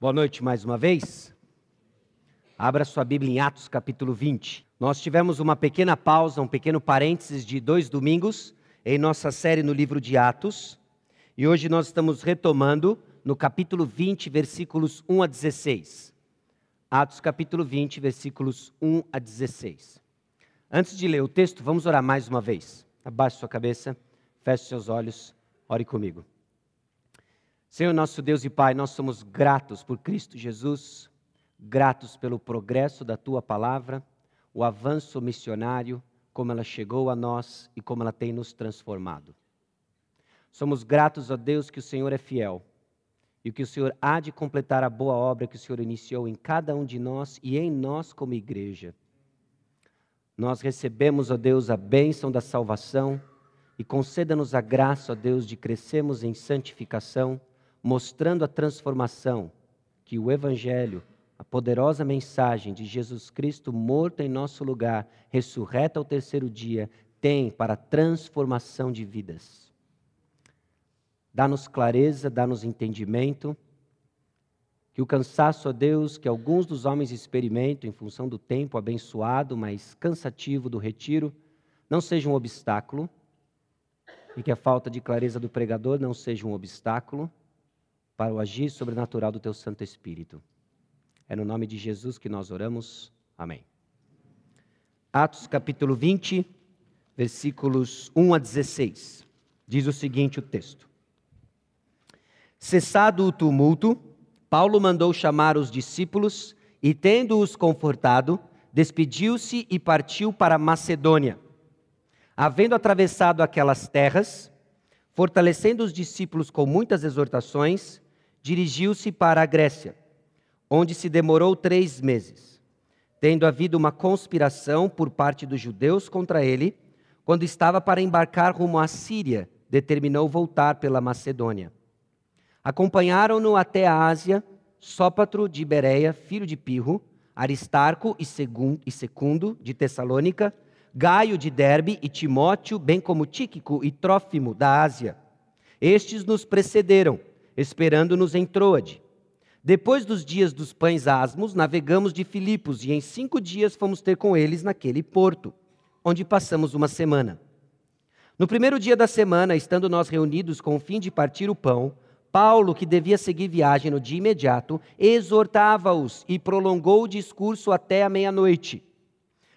Boa noite mais uma vez. Abra sua Bíblia em Atos capítulo 20. Nós tivemos uma pequena pausa, um pequeno parênteses de dois domingos em nossa série no livro de Atos. E hoje nós estamos retomando no capítulo 20, versículos 1 a 16. Atos capítulo 20, versículos 1 a 16. Antes de ler o texto, vamos orar mais uma vez. Abaixe sua cabeça, feche seus olhos, ore comigo. Senhor nosso Deus e Pai, nós somos gratos por Cristo Jesus, gratos pelo progresso da tua palavra, o avanço missionário, como ela chegou a nós e como ela tem nos transformado. Somos gratos a Deus que o Senhor é fiel e que o Senhor há de completar a boa obra que o Senhor iniciou em cada um de nós e em nós como igreja. Nós recebemos, ó Deus, a bênção da salvação e conceda-nos a graça, ó Deus, de crescermos em santificação mostrando a transformação que o Evangelho, a poderosa mensagem de Jesus Cristo morto em nosso lugar, ressurreto ao terceiro dia, tem para a transformação de vidas. Dá-nos clareza, dá-nos entendimento, que o cansaço, ó Deus, que alguns dos homens experimentam em função do tempo abençoado, mas cansativo do retiro, não seja um obstáculo, e que a falta de clareza do pregador não seja um obstáculo, para o agir sobrenatural do teu Santo Espírito. É no nome de Jesus que nós oramos. Amém. Atos capítulo 20, versículos 1 a 16. Diz o seguinte o texto: Cessado o tumulto, Paulo mandou chamar os discípulos e, tendo-os confortado, despediu-se e partiu para Macedônia. Havendo atravessado aquelas terras, fortalecendo os discípulos com muitas exortações, dirigiu-se para a Grécia, onde se demorou três meses, tendo havido uma conspiração por parte dos judeus contra ele, quando estava para embarcar rumo à Síria, determinou voltar pela Macedônia. Acompanharam-no até a Ásia Sópatro de Bereia, filho de Pirro, Aristarco e Secundo de Tessalônica, Gaio de Derbe e Timóteo, bem como Tíquico e Trófimo da Ásia. Estes nos precederam esperando-nos em Troade. Depois dos dias dos pães asmos, navegamos de Filipos e em cinco dias fomos ter com eles naquele porto, onde passamos uma semana. No primeiro dia da semana, estando nós reunidos com o fim de partir o pão, Paulo, que devia seguir viagem no dia imediato, exortava-os e prolongou o discurso até a meia-noite.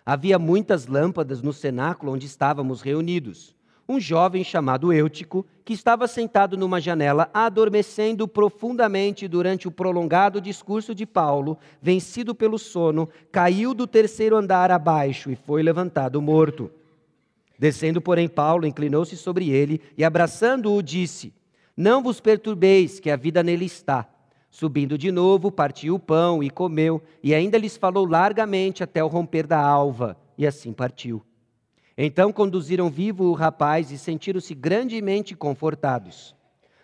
Havia muitas lâmpadas no cenáculo onde estávamos reunidos um jovem chamado Eutico, que estava sentado numa janela, adormecendo profundamente durante o prolongado discurso de Paulo, vencido pelo sono, caiu do terceiro andar abaixo e foi levantado morto. Descendo, porém, Paulo inclinou-se sobre ele e, abraçando-o, disse: Não vos perturbeis, que a vida nele está. Subindo de novo, partiu o pão e comeu, e ainda lhes falou largamente até o romper da alva, e assim partiu. Então conduziram vivo o rapaz e sentiram-se grandemente confortados.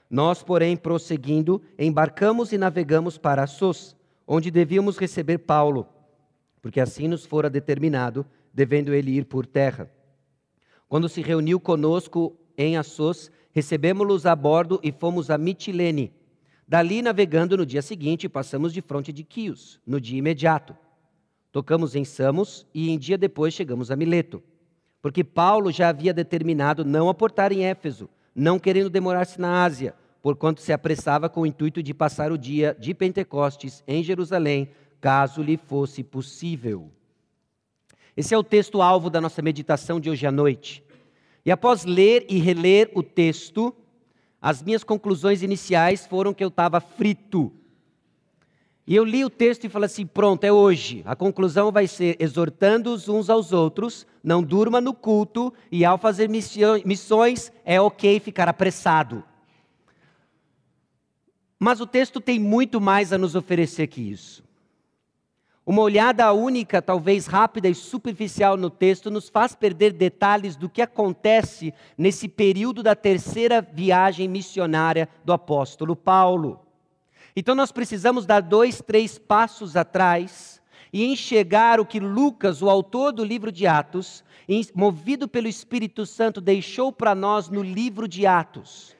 Nós, porém, prosseguindo, embarcamos e navegamos para Assos, onde devíamos receber Paulo, porque assim nos fora determinado, devendo ele ir por terra. Quando se reuniu conosco em Assos, recebemos-los a bordo e fomos a Mitilene. Dali, navegando no dia seguinte, passamos de fronte de Quios, no dia imediato. Tocamos em Samos e em dia depois chegamos a Mileto porque Paulo já havia determinado não aportar em Éfeso, não querendo demorar-se na Ásia, porquanto se apressava com o intuito de passar o dia de Pentecostes em Jerusalém, caso lhe fosse possível. Esse é o texto alvo da nossa meditação de hoje à noite. E após ler e reler o texto, as minhas conclusões iniciais foram que eu estava frito e eu li o texto e falei assim: pronto, é hoje. A conclusão vai ser exortando-os uns aos outros, não durma no culto, e ao fazer missões é ok ficar apressado. Mas o texto tem muito mais a nos oferecer que isso. Uma olhada única, talvez rápida e superficial no texto, nos faz perder detalhes do que acontece nesse período da terceira viagem missionária do apóstolo Paulo. Então nós precisamos dar dois, três passos atrás e enxergar o que Lucas, o autor do livro de Atos, movido pelo Espírito Santo, deixou para nós no livro de Atos.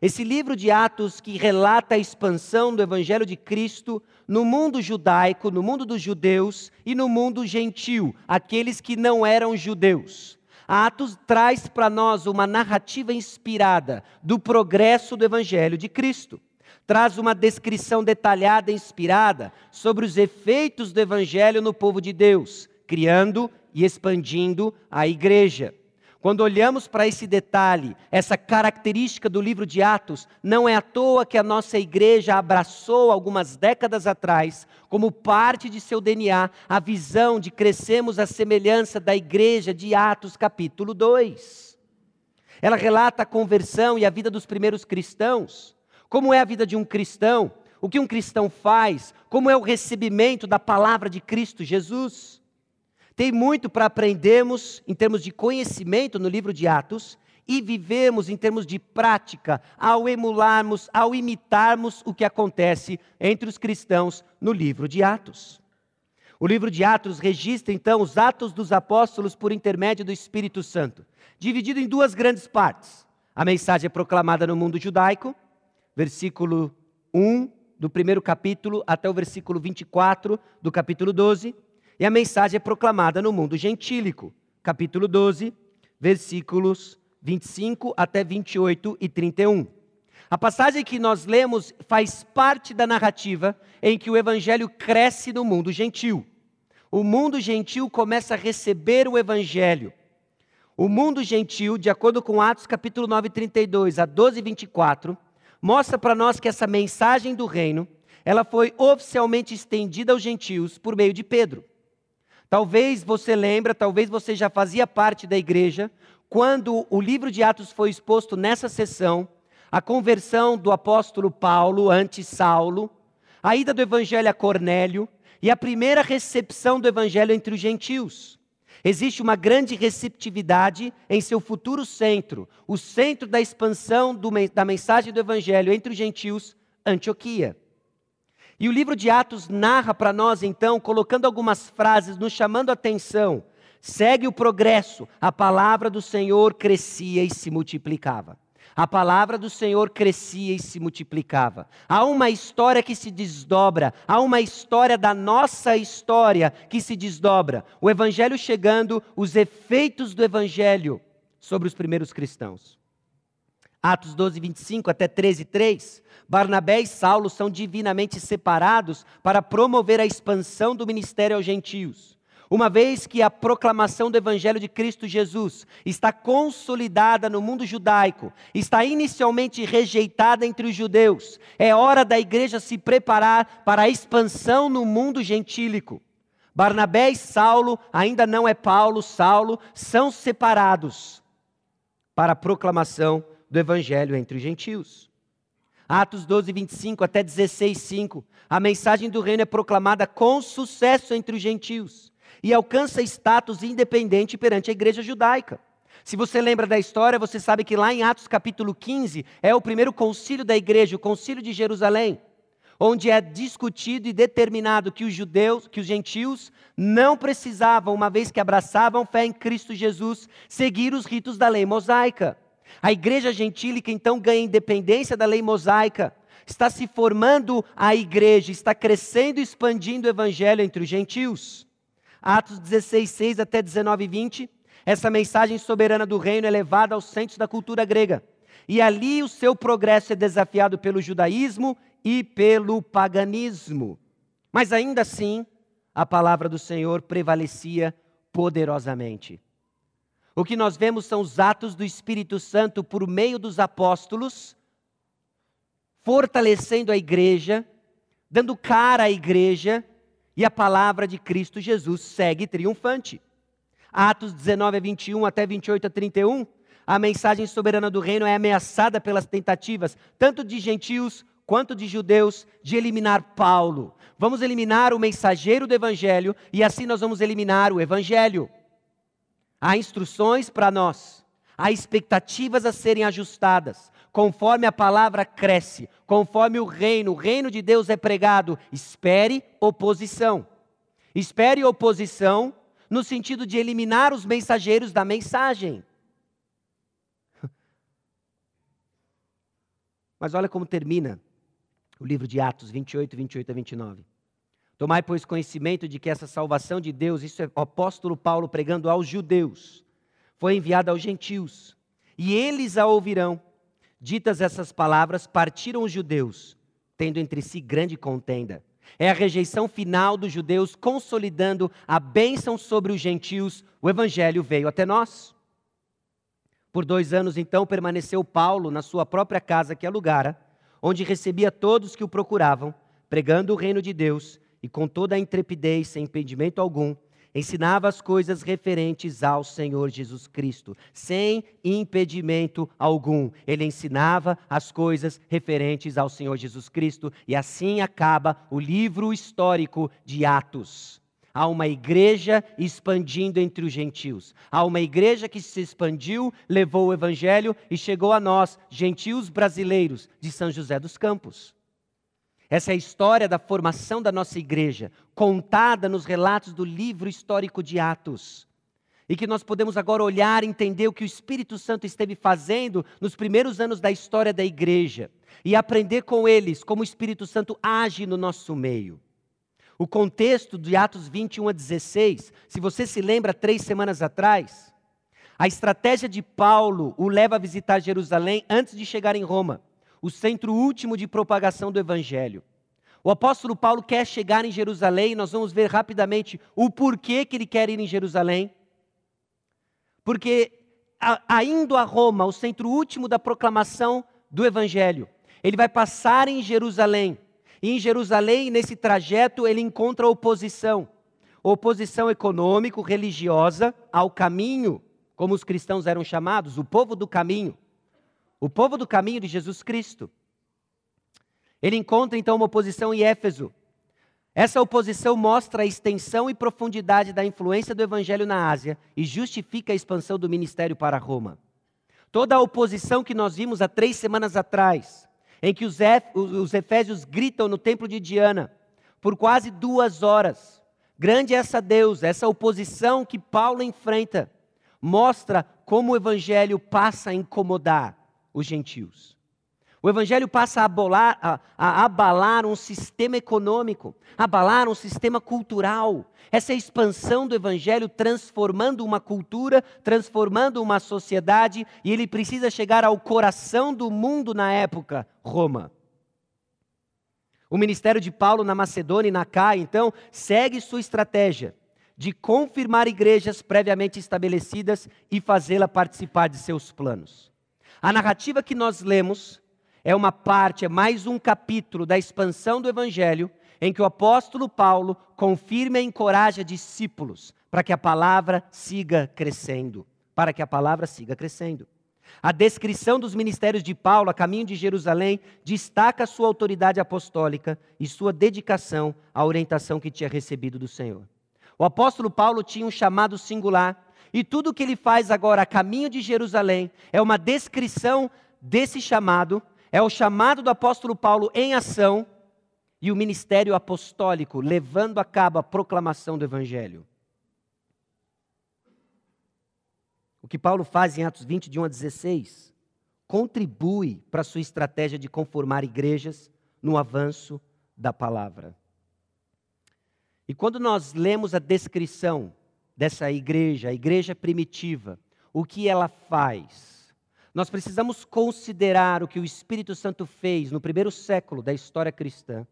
Esse livro de Atos que relata a expansão do Evangelho de Cristo no mundo judaico, no mundo dos judeus e no mundo gentil, aqueles que não eram judeus. Atos traz para nós uma narrativa inspirada do progresso do Evangelho de Cristo. Traz uma descrição detalhada e inspirada sobre os efeitos do Evangelho no povo de Deus, criando e expandindo a igreja. Quando olhamos para esse detalhe, essa característica do livro de Atos, não é à toa que a nossa igreja abraçou algumas décadas atrás, como parte de seu DNA, a visão de crescemos à semelhança da igreja de Atos, capítulo 2. Ela relata a conversão e a vida dos primeiros cristãos. Como é a vida de um cristão? O que um cristão faz? Como é o recebimento da palavra de Cristo Jesus? Tem muito para aprendermos em termos de conhecimento no livro de Atos e vivemos em termos de prática ao emularmos, ao imitarmos o que acontece entre os cristãos no livro de Atos. O livro de Atos registra então os atos dos apóstolos por intermédio do Espírito Santo, dividido em duas grandes partes. A mensagem é proclamada no mundo judaico, versículo 1 do primeiro capítulo até o versículo 24 do capítulo 12, e a mensagem é proclamada no mundo gentílico, capítulo 12, versículos 25 até 28 e 31. A passagem que nós lemos faz parte da narrativa em que o evangelho cresce no mundo gentil. O mundo gentil começa a receber o evangelho. O mundo gentil, de acordo com Atos capítulo 9, 32 a 12, 24, mostra para nós que essa mensagem do reino, ela foi oficialmente estendida aos gentios por meio de Pedro. Talvez você lembra, talvez você já fazia parte da igreja, quando o livro de Atos foi exposto nessa sessão, a conversão do apóstolo Paulo ante Saulo, a ida do evangelho a Cornélio e a primeira recepção do evangelho entre os gentios. Existe uma grande receptividade em seu futuro centro, o centro da expansão do, da mensagem do evangelho entre os gentios, Antioquia. E o livro de Atos narra para nós, então, colocando algumas frases, nos chamando a atenção. Segue o progresso, a palavra do Senhor crescia e se multiplicava. A palavra do Senhor crescia e se multiplicava. Há uma história que se desdobra, há uma história da nossa história que se desdobra. O Evangelho chegando, os efeitos do Evangelho sobre os primeiros cristãos. Atos 12, 25 até 13, 3. Barnabé e Saulo são divinamente separados para promover a expansão do ministério aos gentios. Uma vez que a proclamação do Evangelho de Cristo Jesus está consolidada no mundo judaico, está inicialmente rejeitada entre os judeus, é hora da igreja se preparar para a expansão no mundo gentílico. Barnabé e Saulo, ainda não é Paulo, Saulo, são separados para a proclamação do Evangelho entre os gentios. Atos 12, 25 até 16, 5. A mensagem do reino é proclamada com sucesso entre os gentios e alcança status independente perante a igreja judaica. Se você lembra da história, você sabe que lá em Atos capítulo 15 é o primeiro concílio da igreja, o concílio de Jerusalém, onde é discutido e determinado que os judeus, que os gentios não precisavam, uma vez que abraçavam fé em Cristo Jesus, seguir os ritos da lei mosaica. A igreja gentílica então ganha independência da lei mosaica. Está se formando a igreja, está crescendo e expandindo o evangelho entre os gentios. Atos 16, 6 até 19, 20. Essa mensagem soberana do reino é levada aos centros da cultura grega. E ali o seu progresso é desafiado pelo judaísmo e pelo paganismo. Mas ainda assim, a palavra do Senhor prevalecia poderosamente. O que nós vemos são os atos do Espírito Santo por meio dos apóstolos, fortalecendo a igreja, dando cara à igreja, e a palavra de Cristo Jesus segue triunfante. Atos 19 a 21 até 28 a 31, a mensagem soberana do reino é ameaçada pelas tentativas, tanto de gentios quanto de judeus, de eliminar Paulo. Vamos eliminar o mensageiro do evangelho e assim nós vamos eliminar o evangelho. Há instruções para nós, há expectativas a serem ajustadas. Conforme a palavra cresce, conforme o reino, o reino de Deus é pregado, espere oposição. Espere oposição no sentido de eliminar os mensageiros da mensagem. Mas olha como termina o livro de Atos 28, 28 a 29. Tomai, pois, conhecimento de que essa salvação de Deus, isso é o apóstolo Paulo pregando aos judeus, foi enviada aos gentios, e eles a ouvirão. Ditas essas palavras, partiram os judeus, tendo entre si grande contenda. É a rejeição final dos judeus, consolidando a bênção sobre os gentios. O evangelho veio até nós. Por dois anos, então, permaneceu Paulo na sua própria casa que alugara, onde recebia todos que o procuravam, pregando o reino de Deus e com toda a intrepidez, sem impedimento algum, ensinava as coisas referentes ao Senhor Jesus Cristo, sem impedimento algum. Ele ensinava as coisas referentes ao Senhor Jesus Cristo, e assim acaba o livro histórico de Atos. Há uma igreja expandindo entre os gentios. Há uma igreja que se expandiu, levou o evangelho e chegou a nós, gentios brasileiros de São José dos Campos. Essa é a história da formação da nossa igreja, contada nos relatos do livro histórico de Atos. E que nós podemos agora olhar e entender o que o Espírito Santo esteve fazendo nos primeiros anos da história da igreja e aprender com eles como o Espírito Santo age no nosso meio. O contexto de Atos 21 a 16, se você se lembra, três semanas atrás, a estratégia de Paulo o leva a visitar Jerusalém antes de chegar em Roma o centro último de propagação do Evangelho. O apóstolo Paulo quer chegar em Jerusalém, nós vamos ver rapidamente o porquê que ele quer ir em Jerusalém. Porque, a, indo a Roma, o centro último da proclamação do Evangelho, ele vai passar em Jerusalém. E em Jerusalém, nesse trajeto, ele encontra oposição. Oposição econômico-religiosa ao caminho, como os cristãos eram chamados, o povo do caminho o povo do caminho de Jesus Cristo. Ele encontra então uma oposição em Éfeso. Essa oposição mostra a extensão e profundidade da influência do evangelho na Ásia e justifica a expansão do ministério para Roma. Toda a oposição que nós vimos há três semanas atrás, em que os, efésios gritam no templo de Diana por quase duas horas. Grande é essa deusa, essa oposição que Paulo enfrenta, mostra como o evangelho passa a incomodar os gentios. O evangelho passa a, a, a, abalar um sistema econômico, abalar um sistema cultural. Essa é expansão do evangelho transformando uma cultura, transformando uma sociedade, e ele precisa chegar ao coração do mundo na época, Roma. O ministério de Paulo na Macedônia e na Caia, então, segue sua estratégia de confirmar igrejas previamente estabelecidas e fazê-la participar de seus planos. A narrativa que nós lemos é uma parte, é mais um capítulo da expansão do Evangelho, em que o apóstolo Paulo confirma e encoraja discípulos para que a palavra siga crescendo. Para que a palavra siga crescendo. A descrição dos ministérios de Paulo a caminho de Jerusalém destaca sua autoridade apostólica e sua dedicação à orientação que tinha recebido do Senhor. O apóstolo Paulo tinha um chamado singular e tudo o que ele faz agora a caminho de Jerusalém é uma descrição desse chamado, é o chamado do apóstolo Paulo em ação e o ministério apostólico levando a cabo a proclamação do evangelho. O que Paulo faz em Atos 20, de 1 a 16, contribui para a sua estratégia de conformar igrejas no avanço da palavra. E quando nós lemos a descrição dessa igreja, a igreja primitiva, o que ela faz. Nós precisamos considerar o que o Espírito Santo fez no primeiro século da história cristã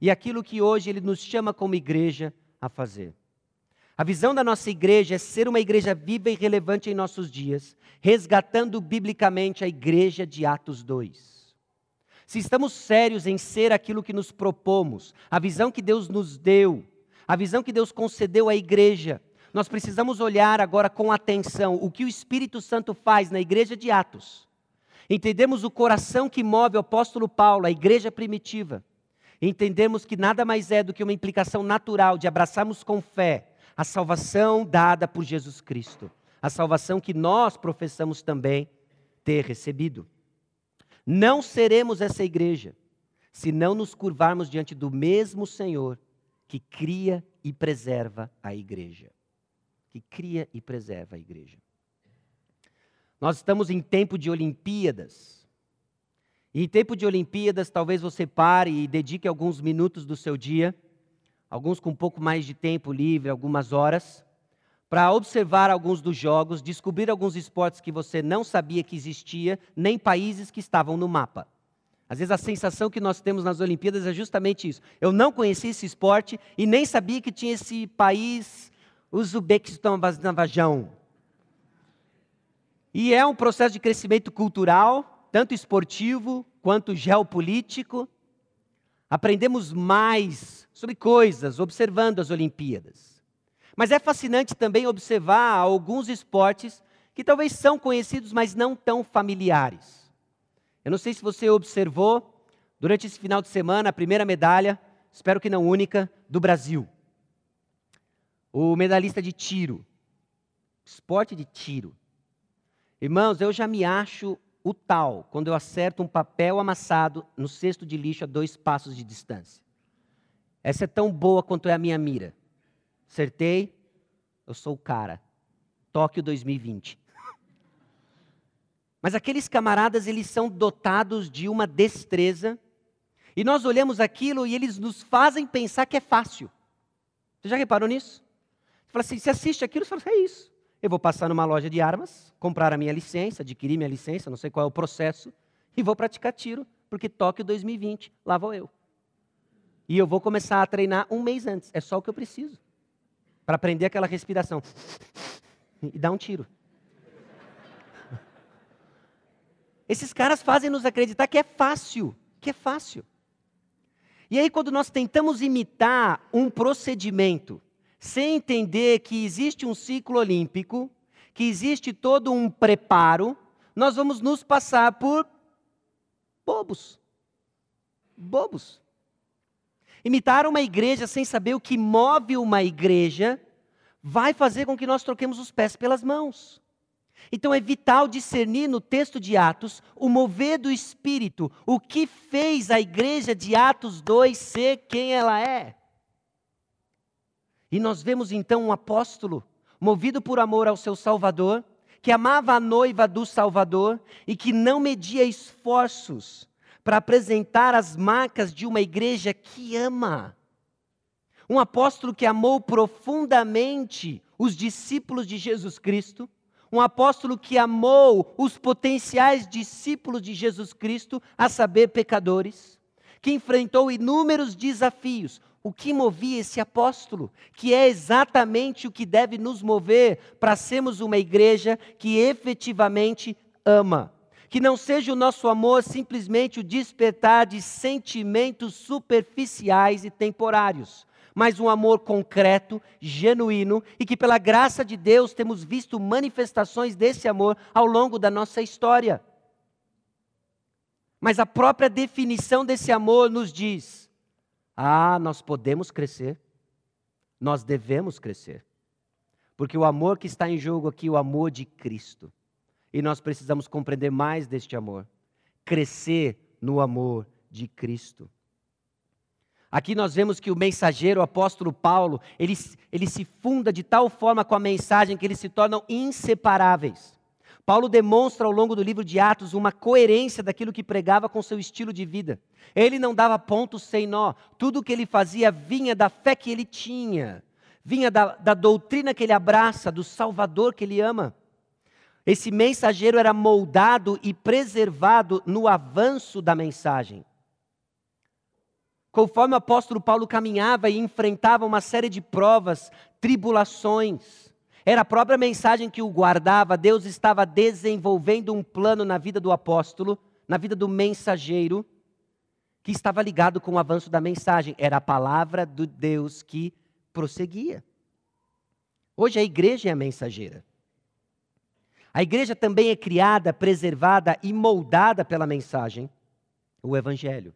e aquilo que hoje ele nos chama como igreja a fazer. A visão da nossa igreja é ser uma igreja viva e relevante em nossos dias, resgatando biblicamente a igreja de Atos 2. Se estamos sérios em ser aquilo que nos propomos, a visão que Deus nos deu, a visão que Deus concedeu à igreja, nós precisamos olhar agora com atenção o que o Espírito Santo faz na igreja de Atos. Entendemos o coração que move o apóstolo Paulo, a igreja primitiva. Entendemos que nada mais é do que uma implicação natural de abraçarmos com fé a salvação dada por Jesus Cristo, a salvação que nós professamos também ter recebido. Não seremos essa igreja se não nos curvarmos diante do mesmo Senhor que cria e preserva a igreja que cria e preserva a igreja. Nós estamos em tempo de Olimpíadas. E em tempo de Olimpíadas, talvez você pare e dedique alguns minutos do seu dia, alguns com um pouco mais de tempo livre, algumas horas, para observar alguns dos jogos, descobrir alguns esportes que você não sabia que existia, nem países que estavam no mapa. Às vezes a sensação que nós temos nas Olimpíadas é justamente isso. Eu não conhecia esse esporte e nem sabia que tinha esse país, Uzbequistão, Vajão. E é um processo de crescimento cultural, tanto esportivo quanto geopolítico. Aprendemos mais sobre coisas observando as Olimpíadas. Mas é fascinante também observar alguns esportes que talvez são conhecidos, mas não tão familiares. Eu não sei se você observou, durante esse final de semana, a primeira medalha, espero que não única, do Brasil. O medalhista de tiro. Esporte de tiro. Irmãos, eu já me acho o tal quando eu acerto um papel amassado no cesto de lixo a dois passos de distância. Essa é tão boa quanto é a minha mira. Acertei, eu sou o cara. Tóquio 2020. Mas aqueles camaradas, eles são dotados de uma destreza, e nós olhamos aquilo e eles nos fazem pensar que é fácil. Você já reparou nisso? Você fala assim, você assiste aquilo e fala, é isso. Eu vou passar numa loja de armas, comprar a minha licença, adquirir minha licença, não sei qual é o processo, e vou praticar tiro, porque Tóquio 2020, lá vou eu. E eu vou começar a treinar um mês antes, é só o que eu preciso. Para aprender aquela respiração. E dar um tiro. Esses caras fazem nos acreditar que é fácil, que é fácil. E aí, quando nós tentamos imitar um procedimento sem entender que existe um ciclo olímpico, que existe todo um preparo, nós vamos nos passar por bobos. Bobos. Imitar uma igreja sem saber o que move uma igreja vai fazer com que nós troquemos os pés pelas mãos. Então é vital discernir no texto de Atos o mover do Espírito, o que fez a igreja de Atos 2 ser quem ela é. E nós vemos então um apóstolo, movido por amor ao seu Salvador, que amava a noiva do Salvador e que não media esforços para apresentar as marcas de uma igreja que ama. Um apóstolo que amou profundamente os discípulos de Jesus Cristo, um apóstolo que amou os potenciais discípulos de Jesus Cristo, a saber, pecadores, que enfrentou inúmeros desafios, o que movia esse apóstolo, que é exatamente o que deve nos mover para sermos uma igreja que efetivamente ama. Que não seja o nosso amor simplesmente o despertar de sentimentos superficiais e temporários, mas um amor concreto, genuíno e que, pela graça de Deus, temos visto manifestações desse amor ao longo da nossa história. Mas a própria definição desse amor nos diz ah, nós podemos crescer. Nós devemos crescer. Porque o amor que está em jogo aqui, o amor de Cristo. E nós precisamos compreender mais deste amor. Crescer no amor de Cristo. Aqui nós vemos que o mensageiro, o apóstolo Paulo, ele, ele se funda de tal forma com a mensagem que eles se tornam inseparáveis. Paulo demonstra ao longo do livro de Atos uma coerência daquilo que pregava com seu estilo de vida. Ele não dava pontos sem nó. Tudo o que ele fazia vinha da fé que ele tinha, vinha da, da doutrina que ele abraça, do Salvador que ele ama. Esse mensageiro era moldado e preservado no avanço da mensagem. Conforme o apóstolo Paulo caminhava e enfrentava uma série de provas, tribulações, era a própria mensagem que o guardava. Deus estava desenvolvendo um plano na vida do apóstolo, na vida do mensageiro, que estava ligado com o avanço da mensagem. Era a palavra do Deus que prosseguia. Hoje a igreja é a mensageira. A igreja também é criada, preservada e moldada pela mensagem, o Evangelho.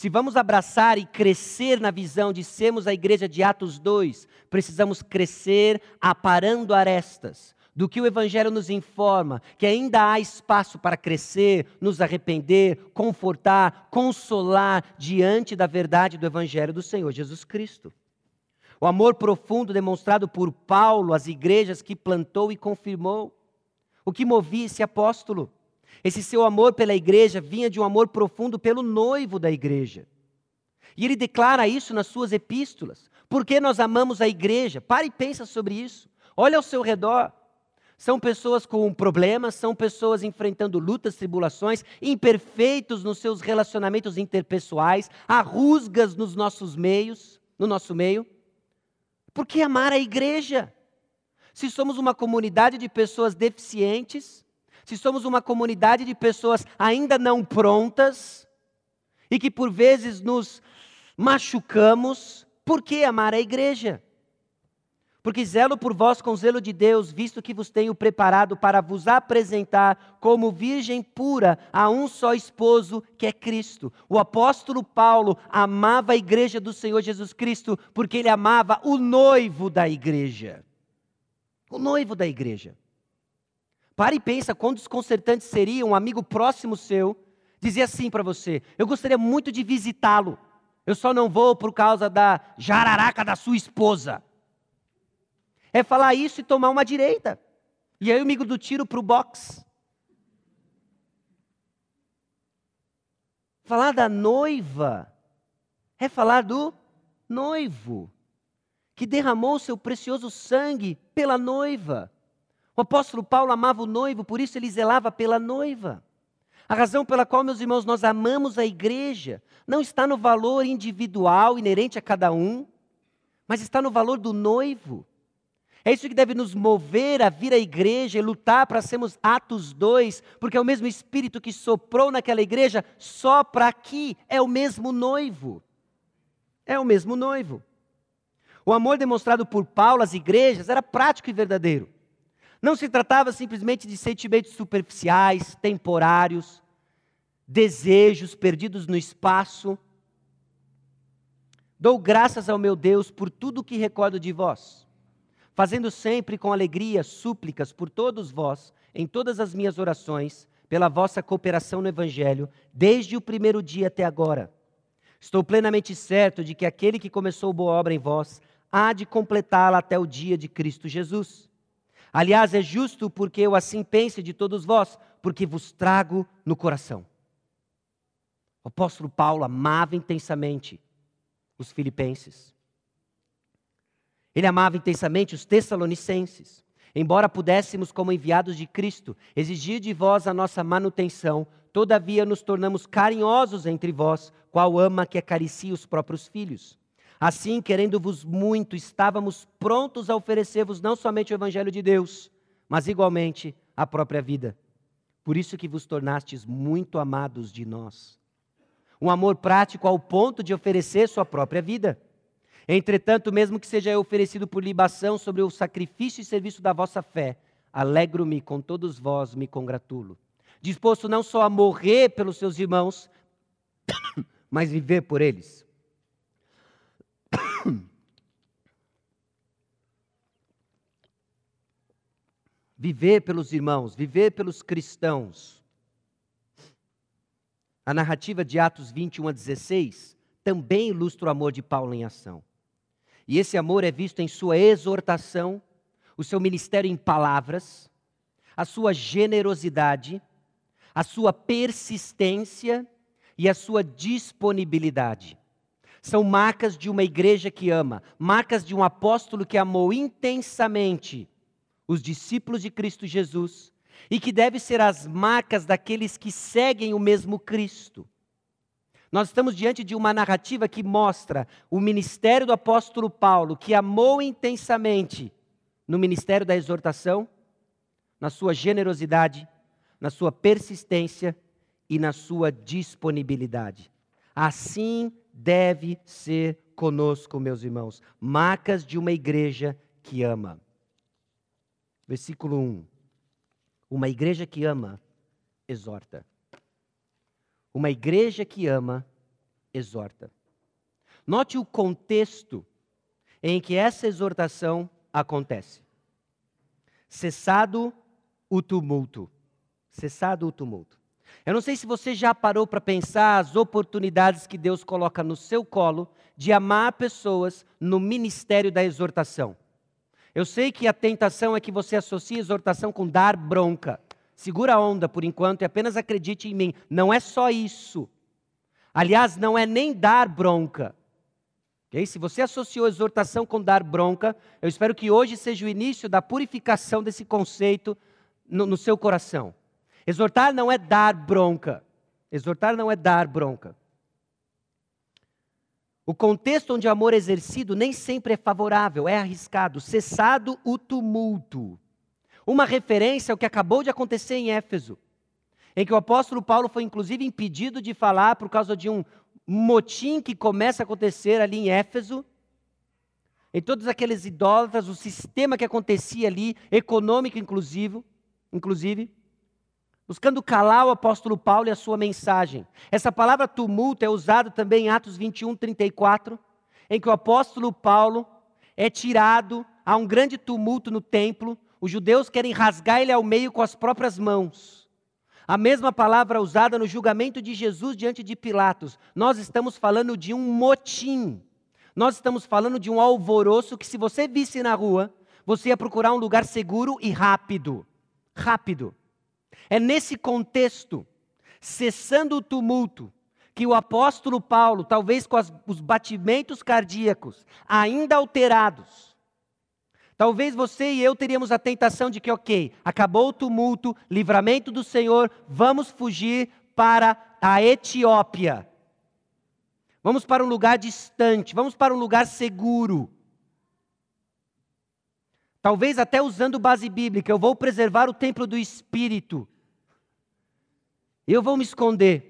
Se vamos abraçar e crescer na visão de sermos a igreja de Atos 2, precisamos crescer aparando arestas do que o Evangelho nos informa, que ainda há espaço para crescer, nos arrepender, confortar, consolar diante da verdade do Evangelho do Senhor Jesus Cristo. O amor profundo demonstrado por Paulo às igrejas que plantou e confirmou, o que movia esse apóstolo Esse seu amor pela igreja vinha de um amor profundo pelo noivo da igreja. E ele declara isso nas suas epístolas. Por que nós amamos a igreja? Pare e pensa sobre isso. Olha ao seu redor. São pessoas com problemas, são pessoas enfrentando lutas, tribulações, imperfeitos nos seus relacionamentos interpessoais, há rusgas nos nossos meios, no nosso meio. Por que amar a igreja? Se somos uma comunidade de pessoas deficientes, se somos uma comunidade de pessoas ainda não prontas e que por vezes nos machucamos, por que amar a igreja? Porque zelo por vós com zelo de Deus, visto que vos tenho preparado para vos apresentar como virgem pura a um só esposo, que é Cristo. O apóstolo Paulo amava a igreja do Senhor Jesus Cristo, porque ele amava o noivo da igreja. O noivo da igreja. Pare e pensa quão desconcertante seria um amigo próximo seu dizer assim para você: Eu gostaria muito de visitá-lo, eu só não vou por causa da jararaca da sua esposa. É falar isso e tomar uma direita. E aí o amigo do tiro para o box. Falar da noiva é falar do noivo, que derramou seu precioso sangue pela noiva. O apóstolo Paulo amava o noivo, por isso ele zelava pela noiva. A razão pela qual, meus irmãos, nós amamos a igreja não está no valor individual inerente a cada um, mas está no valor do noivo. É isso que deve nos mover a vir à igreja e lutar para sermos Atos 2, porque é o mesmo Espírito que soprou naquela igreja, sopra aqui, é o mesmo noivo. É o mesmo noivo. O amor demonstrado por Paulo às igrejas era prático e verdadeiro. Não se tratava simplesmente de sentimentos superficiais, temporários, desejos perdidos no espaço. Dou graças ao meu Deus por tudo que recordo de vós, fazendo sempre com alegria súplicas por todos vós, em todas as minhas orações, pela vossa cooperação no Evangelho, desde o primeiro dia até agora. Estou plenamente certo de que aquele que começou boa obra em vós há de completá-la até o dia de Cristo Jesus. Aliás, é justo porque eu assim pense de todos vós, porque vos trago no coração. O apóstolo Paulo amava intensamente os filipenses. Ele amava intensamente os tessalonicenses. Embora pudéssemos, como enviados de Cristo, exigir de vós a nossa manutenção, todavia nos tornamos carinhosos entre vós, qual ama que acaricia os próprios filhos. Assim, querendo-vos muito, estávamos prontos a oferecer-vos não somente o Evangelho de Deus, mas igualmente a própria vida. Por isso que vos tornastes muito amados de nós. Um amor prático ao ponto de oferecer sua própria vida. Entretanto, mesmo que seja oferecido por libação sobre o sacrifício e serviço da vossa fé, alegro-me com todos vós, me congratulo. Disposto não só a morrer pelos seus irmãos, mas viver por eles. Viver pelos irmãos, viver pelos cristãos. A narrativa de Atos 21 a 16 também ilustra o amor de Paulo em ação. E esse amor é visto em sua exortação, o seu ministério em palavras, a sua generosidade, a sua persistência e a sua disponibilidade. São marcas de uma igreja que ama, marcas de um apóstolo que amou intensamente os discípulos de Cristo Jesus e que deve ser as marcas daqueles que seguem o mesmo Cristo. Nós estamos diante de uma narrativa que mostra o ministério do apóstolo Paulo, que amou intensamente no ministério da exortação, na sua generosidade, na sua persistência e na sua disponibilidade. Assim deve ser conosco, meus irmãos. Marcas de uma igreja que ama. Versículo 1. Uma igreja que ama, exorta. Uma igreja que ama, exorta. Note o contexto em que essa exortação acontece. Cessado o tumulto. Cessado o tumulto. Eu não sei se você já parou para pensar as oportunidades que Deus coloca no seu colo de amar pessoas no ministério da exortação. Eu sei que a tentação é que você associe exortação com dar bronca. segura a onda por enquanto e apenas acredite em mim. Não é só isso. Aliás, não é nem dar bronca. Okay? Se você associou exortação com dar bronca, eu espero que hoje seja o início da purificação desse conceito no, no seu coração. Exortar não é dar bronca. Exortar não é dar bronca. O contexto onde o amor é exercido nem sempre é favorável, é arriscado. Cessado o tumulto. Uma referência ao que acabou de acontecer em Éfeso, em que o apóstolo Paulo foi inclusive impedido de falar por causa de um motim que começa a acontecer ali em Éfeso. Em todos aqueles idólatras, o sistema que acontecia ali, econômico inclusive, inclusive buscando calar o apóstolo Paulo e a sua mensagem. Essa palavra tumulto é usada também em Atos 21, 34, em que o apóstolo Paulo é tirado, há um grande tumulto no templo, os judeus querem rasgar ele ao meio com as próprias mãos. A mesma palavra usada no julgamento de Jesus diante de Pilatos. Nós estamos falando de um motim. Nós estamos falando de um alvoroço que, se você visse na rua, você ia procurar um lugar seguro e rápido. Rápido. É nesse contexto, cessando o tumulto, que o apóstolo Paulo, talvez com as, os batimentos cardíacos ainda alterados, talvez você e eu teríamos a tentação de que, ok, acabou o tumulto, livramento do Senhor, vamos fugir para a Etiópia. Vamos para um lugar distante, vamos para um lugar seguro. Talvez até usando base bíblica, eu vou preservar o templo do Espírito. Eu vou me esconder.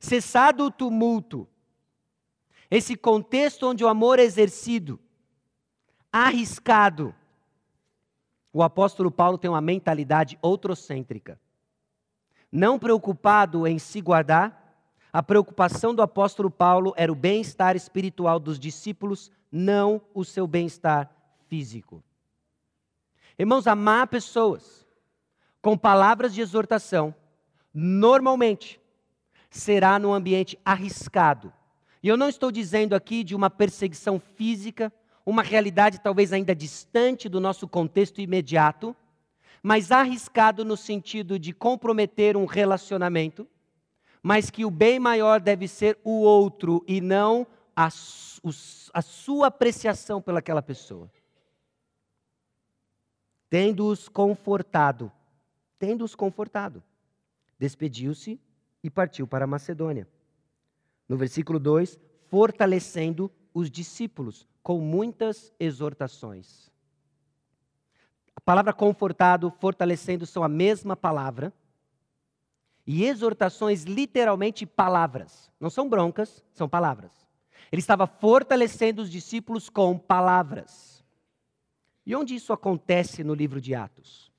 Cessado o tumulto, esse contexto onde o amor é exercido, arriscado, o apóstolo Paulo tem uma mentalidade outrocêntrica. Não preocupado em se guardar, a preocupação do apóstolo Paulo era o bem-estar espiritual dos discípulos, não o seu bem-estar físico. Irmãos, amar pessoas com palavras de exortação normalmente será num ambiente arriscado. E eu não estou dizendo aqui de uma perseguição física, uma realidade talvez ainda distante do nosso contexto imediato, mas arriscado no sentido de comprometer um relacionamento, mas que o bem maior deve ser o outro e não a, a sua apreciação pelaquela pessoa. Tendo-os confortado, tendo-os confortado despediu-se e partiu para Macedônia. No versículo 2, fortalecendo os discípulos com muitas exortações. A palavra confortado, fortalecendo são a mesma palavra. E exortações, literalmente palavras. Não são broncas, são palavras. Ele estava fortalecendo os discípulos com palavras. E onde isso acontece no livro de Atos?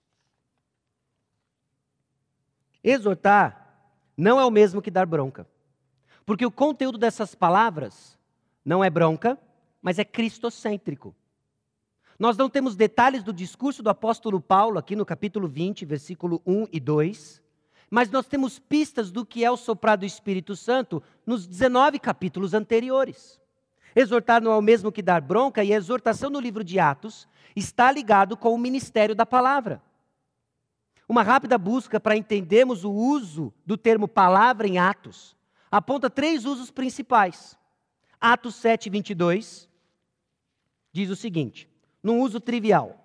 Exortar não é o mesmo que dar bronca. Porque o conteúdo dessas palavras não é bronca, mas é cristocêntrico. Nós não temos detalhes do discurso do apóstolo Paulo aqui no capítulo 20, versículo 1 e 2, mas nós temos pistas do que é o soprar do Espírito Santo nos 19 capítulos anteriores. Exortar não é o mesmo que dar bronca, e a exortação no livro de Atos está ligado com o ministério da palavra. Uma rápida busca para entendermos o uso do termo palavra em Atos aponta três usos principais. Atos 7, 22 diz o seguinte, num uso trivial.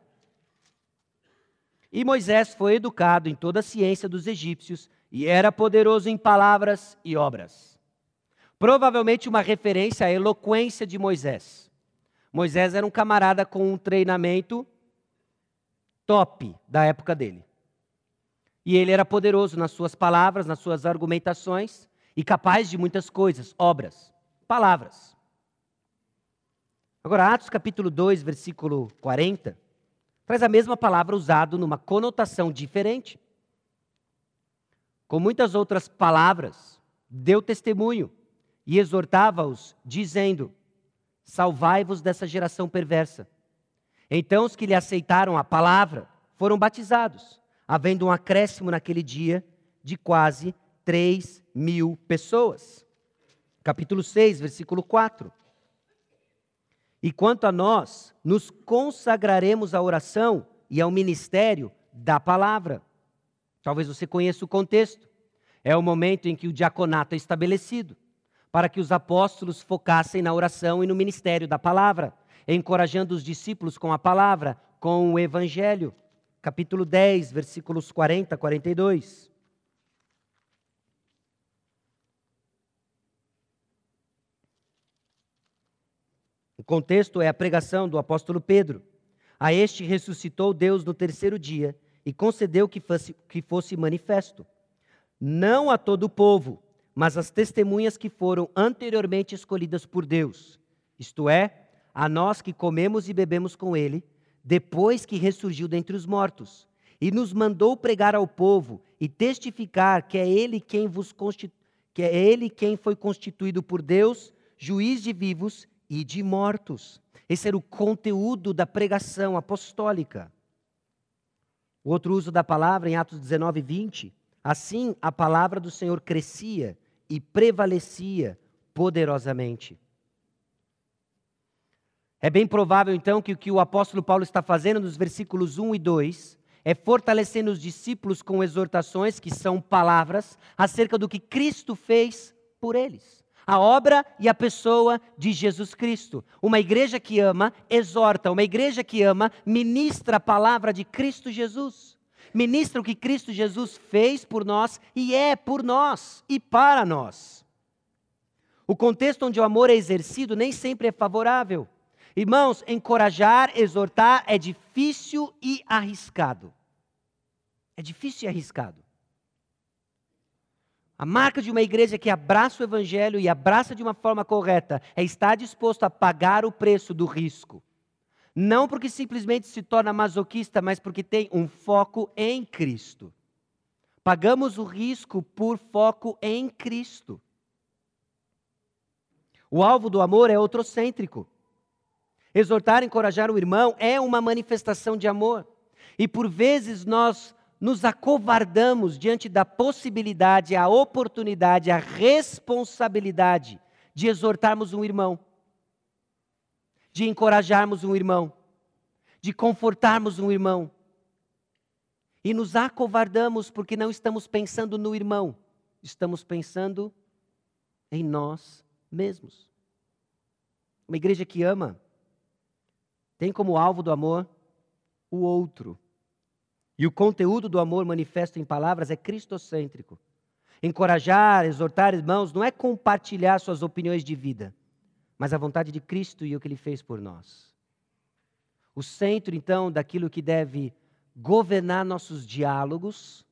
E Moisés foi educado em toda a ciência dos egípcios e era poderoso em palavras e obras. Provavelmente uma referência à eloquência de Moisés. Moisés era um camarada com um treinamento top da época dele. E ele era poderoso nas suas palavras, nas suas argumentações e capaz de muitas coisas, obras, palavras. Agora, Atos capítulo 2, versículo 40, traz a mesma palavra usada numa conotação diferente. Com muitas outras palavras, deu testemunho e exortava-os, dizendo: Salvai-vos dessa geração perversa. Então os que lhe aceitaram a palavra foram batizados havendo um acréscimo naquele dia de quase 3 mil pessoas. Capítulo 6, versículo 4. E quanto a nós, nos consagraremos à oração e ao ministério da palavra. Talvez você conheça o contexto. É o momento em que o diaconato é estabelecido para que os apóstolos focassem na oração e no ministério da palavra, encorajando os discípulos com a palavra, com o evangelho. Capítulo 10, versículos 40 a 42. O contexto é a pregação do apóstolo Pedro. A este ressuscitou Deus no terceiro dia e concedeu que fosse, que fosse manifesto, não a todo o povo, mas as testemunhas que foram anteriormente escolhidas por Deus, isto é, a nós que comemos e bebemos com ele, depois que ressurgiu dentre os mortos, e nos mandou pregar ao povo e testificar que é ele quem vos que é ele quem foi constituído por Deus, juiz de vivos e de mortos. Esse era o conteúdo da pregação apostólica. O outro uso da palavra em Atos 19, 20. Assim, a palavra do Senhor crescia e prevalecia poderosamente. É bem provável, então, que o que o apóstolo Paulo está fazendo nos versículos 1 e 2 é fortalecendo os discípulos com exortações, que são palavras, acerca do que Cristo fez por eles. A obra e a pessoa de Jesus Cristo. Uma igreja que ama, exorta. Uma igreja que ama, ministra a palavra de Cristo Jesus ministra o que Cristo Jesus fez por nós e é por nós e para nós. O contexto onde o amor é exercido nem sempre é favorável. Irmãos, encorajar, exortar é difícil e arriscado. É difícil e arriscado. A marca de uma igreja que abraça o evangelho e abraça de uma forma correta é estar disposto a pagar o preço do risco. Não porque simplesmente se torna masoquista, mas porque tem um foco em Cristo. Pagamos o risco por foco em Cristo. O alvo do amor é outrocêntrico. Exortar, encorajar o irmão é uma manifestação de amor. E por vezes nós nos acovardamos diante da possibilidade, a oportunidade, a responsabilidade de exortarmos um irmão de encorajarmos um irmão, de confortarmos um irmão. E nos acovardamos porque não estamos pensando no irmão, estamos pensando em nós mesmos. Uma igreja que ama tem como alvo do amor o outro. E o conteúdo do amor manifesto em palavras é cristocêntrico. Encorajar, exortar irmãos não é compartilhar suas opiniões de vida, mas a vontade de Cristo e o que ele fez por nós. O centro, então, daquilo que deve governar nossos diálogos,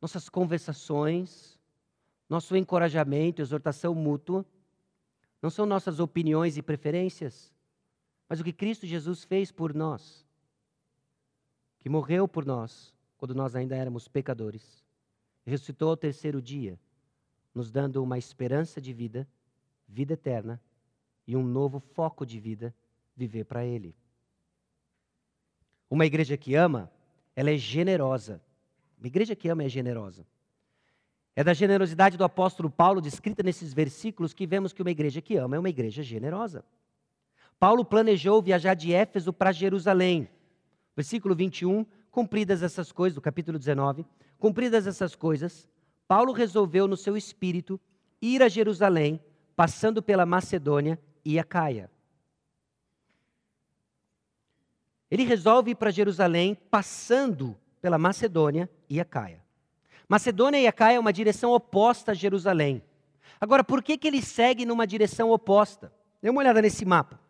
nossas conversações, nosso encorajamento, exortação mútua, não são nossas opiniões e preferências, mas o que Cristo Jesus fez por nós, que morreu por nós quando nós ainda éramos pecadores, ressuscitou ao terceiro dia, nos dando uma esperança de vida, vida eterna e um novo foco de vida, viver para Ele. Uma igreja que ama, ela é generosa. Uma igreja que ama é generosa. É da generosidade do apóstolo Paulo, descrita nesses versículos, que vemos que uma igreja que ama é uma igreja generosa. Paulo planejou viajar de Éfeso para Jerusalém. Versículo 21, cumpridas essas coisas, do capítulo 19, cumpridas essas coisas, Paulo resolveu no seu espírito ir a Jerusalém, passando pela Macedônia e. Ele resolve ir para Jerusalém passando pela Macedônia e a. Macedônia e a é uma direção oposta a Jerusalém. Agora, por que, que ele segue numa direção oposta? Dê uma olhada nesse mapa.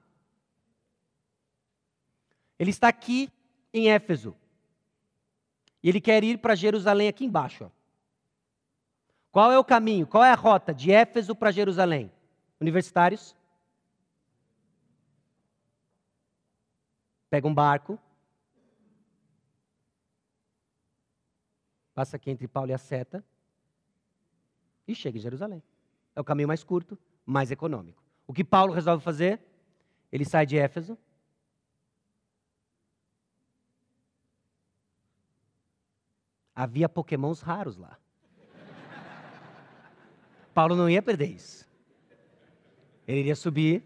Ele está aqui em Éfeso. E ele quer ir para Jerusalém aqui embaixo. Ó. Qual é o caminho? Qual é a rota de Éfeso para Jerusalém? Universitários? Pega um barco, passa aqui entre Paulo e a seta e chega em Jerusalém. É o caminho mais curto, mais econômico. O que Paulo resolve fazer? Ele sai de Éfeso. Havia pokémons raros lá. Paulo não ia perder isso. Ele iria subir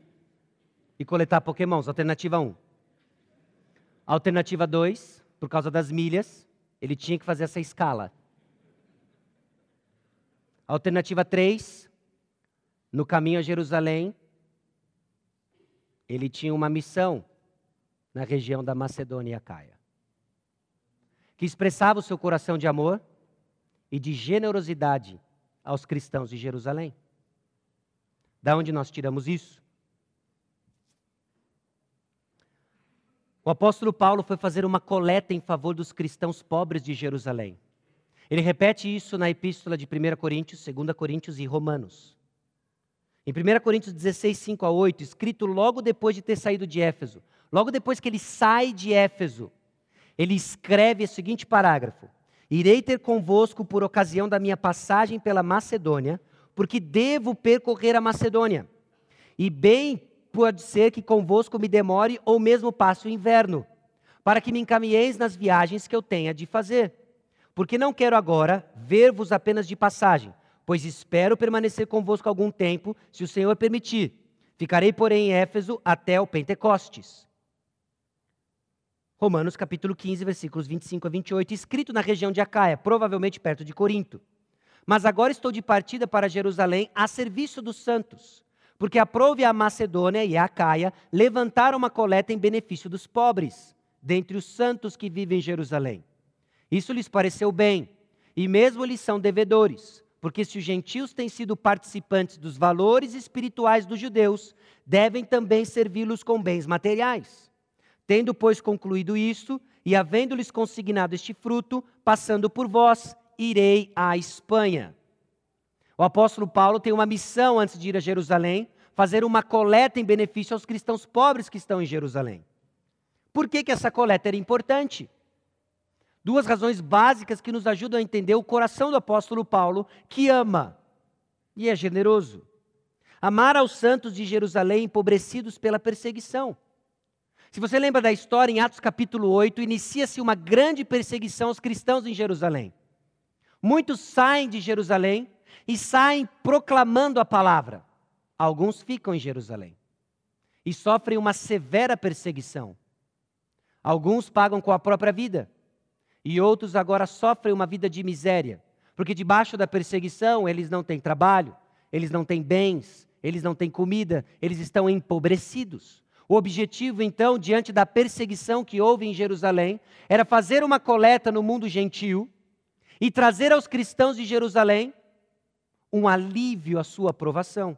e coletar pokémons. Alternativa 1. Alternativa 2, por causa das milhas, ele tinha que fazer essa escala Alternativa 3, no caminho a Jerusalém, ele tinha uma missão na região da Macedônia e Acaia, que expressava o seu coração de amor e de generosidade aos cristãos de Jerusalém. Da onde nós tiramos isso? O apóstolo Paulo foi fazer uma coleta em favor dos cristãos pobres de Jerusalém. Ele repete isso na epístola de 1 Coríntios, 2 Coríntios e Romanos. Em 1 Coríntios 16, 5 a 8, escrito logo depois de ter saído de Éfeso, logo depois que ele sai de Éfeso, ele escreve o seguinte parágrafo: Irei ter convosco por ocasião da minha passagem pela Macedônia, porque devo percorrer a Macedônia. E bem pode ser que convosco me demore ou mesmo passe o inverno, para que me encaminheis nas viagens que eu tenha de fazer porque não quero agora ver-vos apenas de passagem, pois espero permanecer convosco algum tempo, se o Senhor permitir. Ficarei, porém, em Éfeso até o Pentecostes. Romanos capítulo 15, versículos 25 a 28, escrito na região de Acaia, provavelmente perto de Corinto. Mas agora estou de partida para Jerusalém a serviço dos santos, porque aprove a Macedônia e a Acaia levantar uma coleta em benefício dos pobres, dentre os santos que vivem em Jerusalém. Isso lhes pareceu bem, e mesmo eles são devedores, porque se os gentios têm sido participantes dos valores espirituais dos judeus, devem também servi-los com bens materiais. Tendo, pois, concluído isto, e havendo-lhes consignado este fruto, passando por vós, irei à Espanha. O apóstolo Paulo tem uma missão antes de ir a Jerusalém, fazer uma coleta em benefício aos cristãos pobres que estão em Jerusalém. Por que, que essa coleta era importante? Duas razões básicas que nos ajudam a entender o coração do apóstolo Paulo, que ama e é generoso. Amar aos santos de Jerusalém empobrecidos pela perseguição. Se você lembra da história, em Atos capítulo 8, inicia-se uma grande perseguição aos cristãos em Jerusalém. Muitos saem de Jerusalém e saem proclamando a palavra. Alguns ficam em Jerusalém e sofrem uma severa perseguição. Alguns pagam com a própria vida e outros agora sofrem uma vida de miséria, porque debaixo da perseguição eles não têm trabalho, eles não têm bens, eles não têm comida, eles estão empobrecidos. O objetivo, então, diante da perseguição que houve em Jerusalém, era fazer uma coleta no mundo gentil e trazer aos cristãos de Jerusalém um alívio à sua aprovação.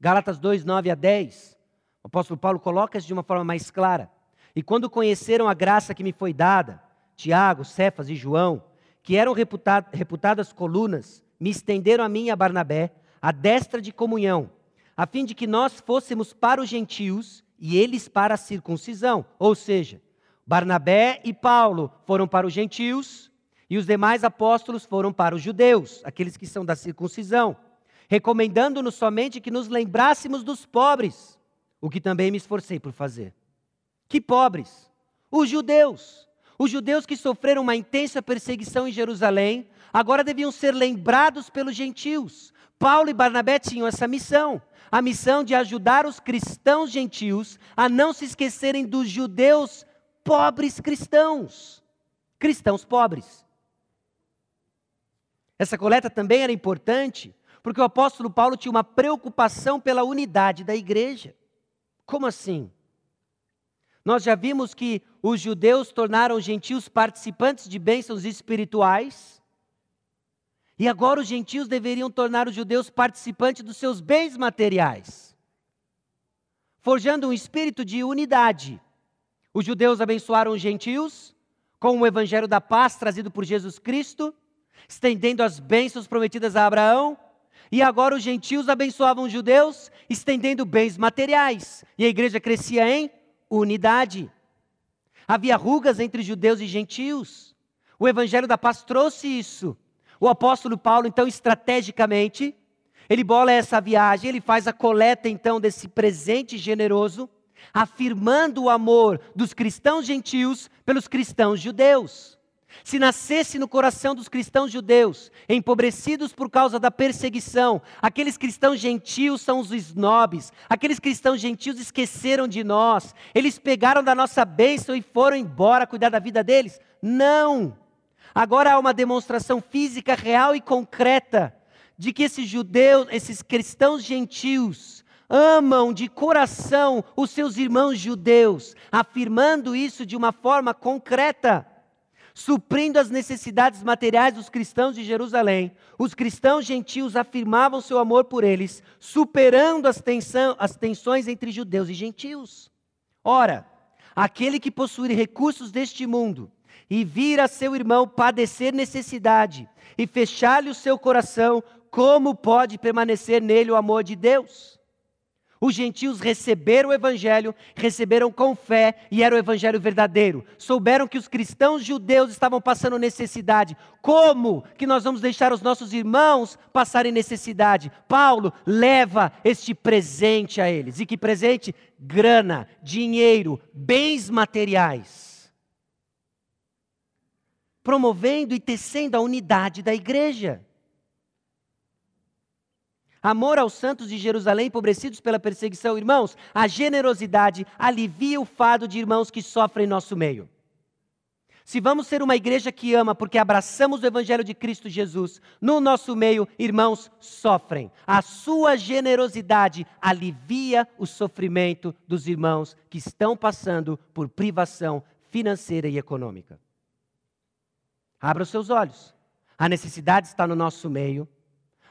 Gálatas 2, 9 a 10, o apóstolo Paulo coloca isso de uma forma mais clara. E quando conheceram a graça que me foi dada, Tiago, Cefas e João, que eram reputadas colunas, me estenderam a mim e a Barnabé a destra de comunhão, a fim de que nós fôssemos para os gentios e eles para a circuncisão. Ou seja, Barnabé e Paulo foram para os gentios e os demais apóstolos foram para os judeus, aqueles que são da circuncisão, recomendando-nos somente que nos lembrássemos dos pobres, o que também me esforcei por fazer. Que pobres? Os judeus os judeus que sofreram uma intensa perseguição em Jerusalém, agora deviam ser lembrados pelos gentios. Paulo e Barnabé tinham essa missão, a missão de ajudar os cristãos gentios a não se esquecerem dos judeus pobres cristãos. Cristãos pobres. Essa coleta também era importante, porque o apóstolo Paulo tinha uma preocupação pela unidade da igreja. Como assim? Nós já vimos que os judeus tornaram os gentios participantes de bênçãos espirituais. E agora os gentios deveriam tornar os judeus participantes dos seus bens materiais, forjando um espírito de unidade. Os judeus abençoaram os gentios com o evangelho da paz trazido por Jesus Cristo, estendendo as bênçãos prometidas a Abraão. E agora os gentios abençoavam os judeus, estendendo bens materiais. E a igreja crescia em unidade. Havia rugas entre judeus e gentios. O evangelho da paz trouxe isso. O apóstolo Paulo, então, estrategicamente, ele bola essa viagem, ele faz a coleta, então, desse presente generoso, afirmando o amor dos cristãos gentios pelos cristãos judeus. Se nascesse no coração dos cristãos judeus, empobrecidos por causa da perseguição, aqueles cristãos gentios são os snobs, aqueles cristãos gentios esqueceram de nós, eles pegaram da nossa bênção e foram embora cuidar da vida deles. Não! Agora há uma demonstração física real e concreta de que esses judeus, esses cristãos gentios, amam de coração os seus irmãos judeus, afirmando isso de uma forma concreta, suprindo as necessidades materiais dos cristãos de Jerusalém. Os cristãos gentios afirmavam seu amor por eles, superando as, tensão, as tensões entre judeus e gentios. Ora, aquele que possui recursos deste mundo e vir a seu irmão padecer necessidade e fechar-lhe o seu coração, como pode permanecer nele o amor de Deus? Os gentios receberam o evangelho, receberam com fé e era o evangelho verdadeiro. Souberam que os cristãos judeus estavam passando necessidade. Como que nós vamos deixar os nossos irmãos passarem necessidade? Paulo leva este presente a eles. E que presente? Grana, dinheiro, bens materiais. Promovendo e tecendo a unidade da igreja. Amor aos santos de Jerusalém empobrecidos pela perseguição. Irmãos, a generosidade alivia o fado de irmãos que sofrem em nosso meio. Se vamos ser uma igreja que ama porque abraçamos o Evangelho de Cristo Jesus, no nosso meio, irmãos sofrem. A sua generosidade alivia o sofrimento dos irmãos que estão passando por privação financeira e econômica. Abra os seus olhos. A necessidade está no nosso meio.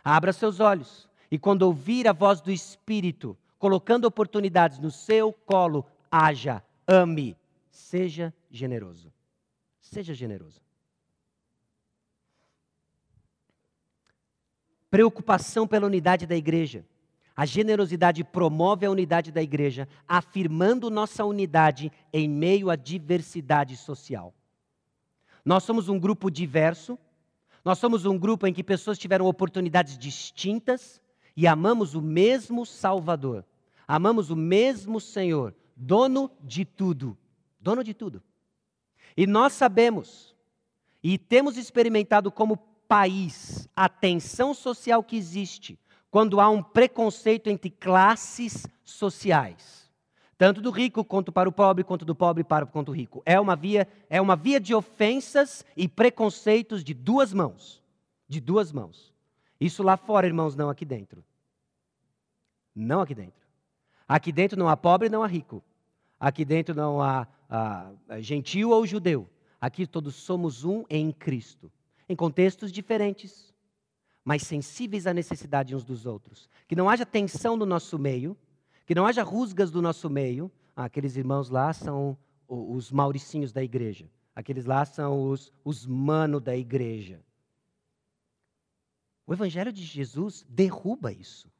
Abra seus olhos. E quando ouvir a voz do Espírito, colocando oportunidades no seu colo, haja, ame, seja generoso. Seja generoso. Preocupação pela unidade da igreja. A generosidade promove a unidade da igreja, afirmando nossa unidade em meio à diversidade social. Nós somos um grupo diverso, nós somos um grupo em que pessoas tiveram oportunidades distintas, e amamos o mesmo Salvador, amamos o mesmo Senhor, dono de tudo, dono de tudo. E nós sabemos e temos experimentado como país a tensão social que existe quando há um preconceito entre classes sociais, tanto do rico quanto para o pobre, quanto do pobre para quanto o rico. É uma via, é uma via de ofensas e preconceitos de duas mãos, de duas mãos. Isso lá fora, irmãos, não aqui dentro. Não aqui dentro. Aqui dentro não há pobre, não há rico. Aqui dentro não há, há gentil ou judeu. Aqui todos somos um em Cristo. Em contextos diferentes, mas sensíveis à necessidade uns dos outros. Que não haja tensão no nosso meio, que não haja rusgas do nosso meio. Ah, aqueles irmãos lá são os mauricinhos da igreja. Aqueles lá são os, os mano da igreja. O Evangelho de Jesus derruba isso.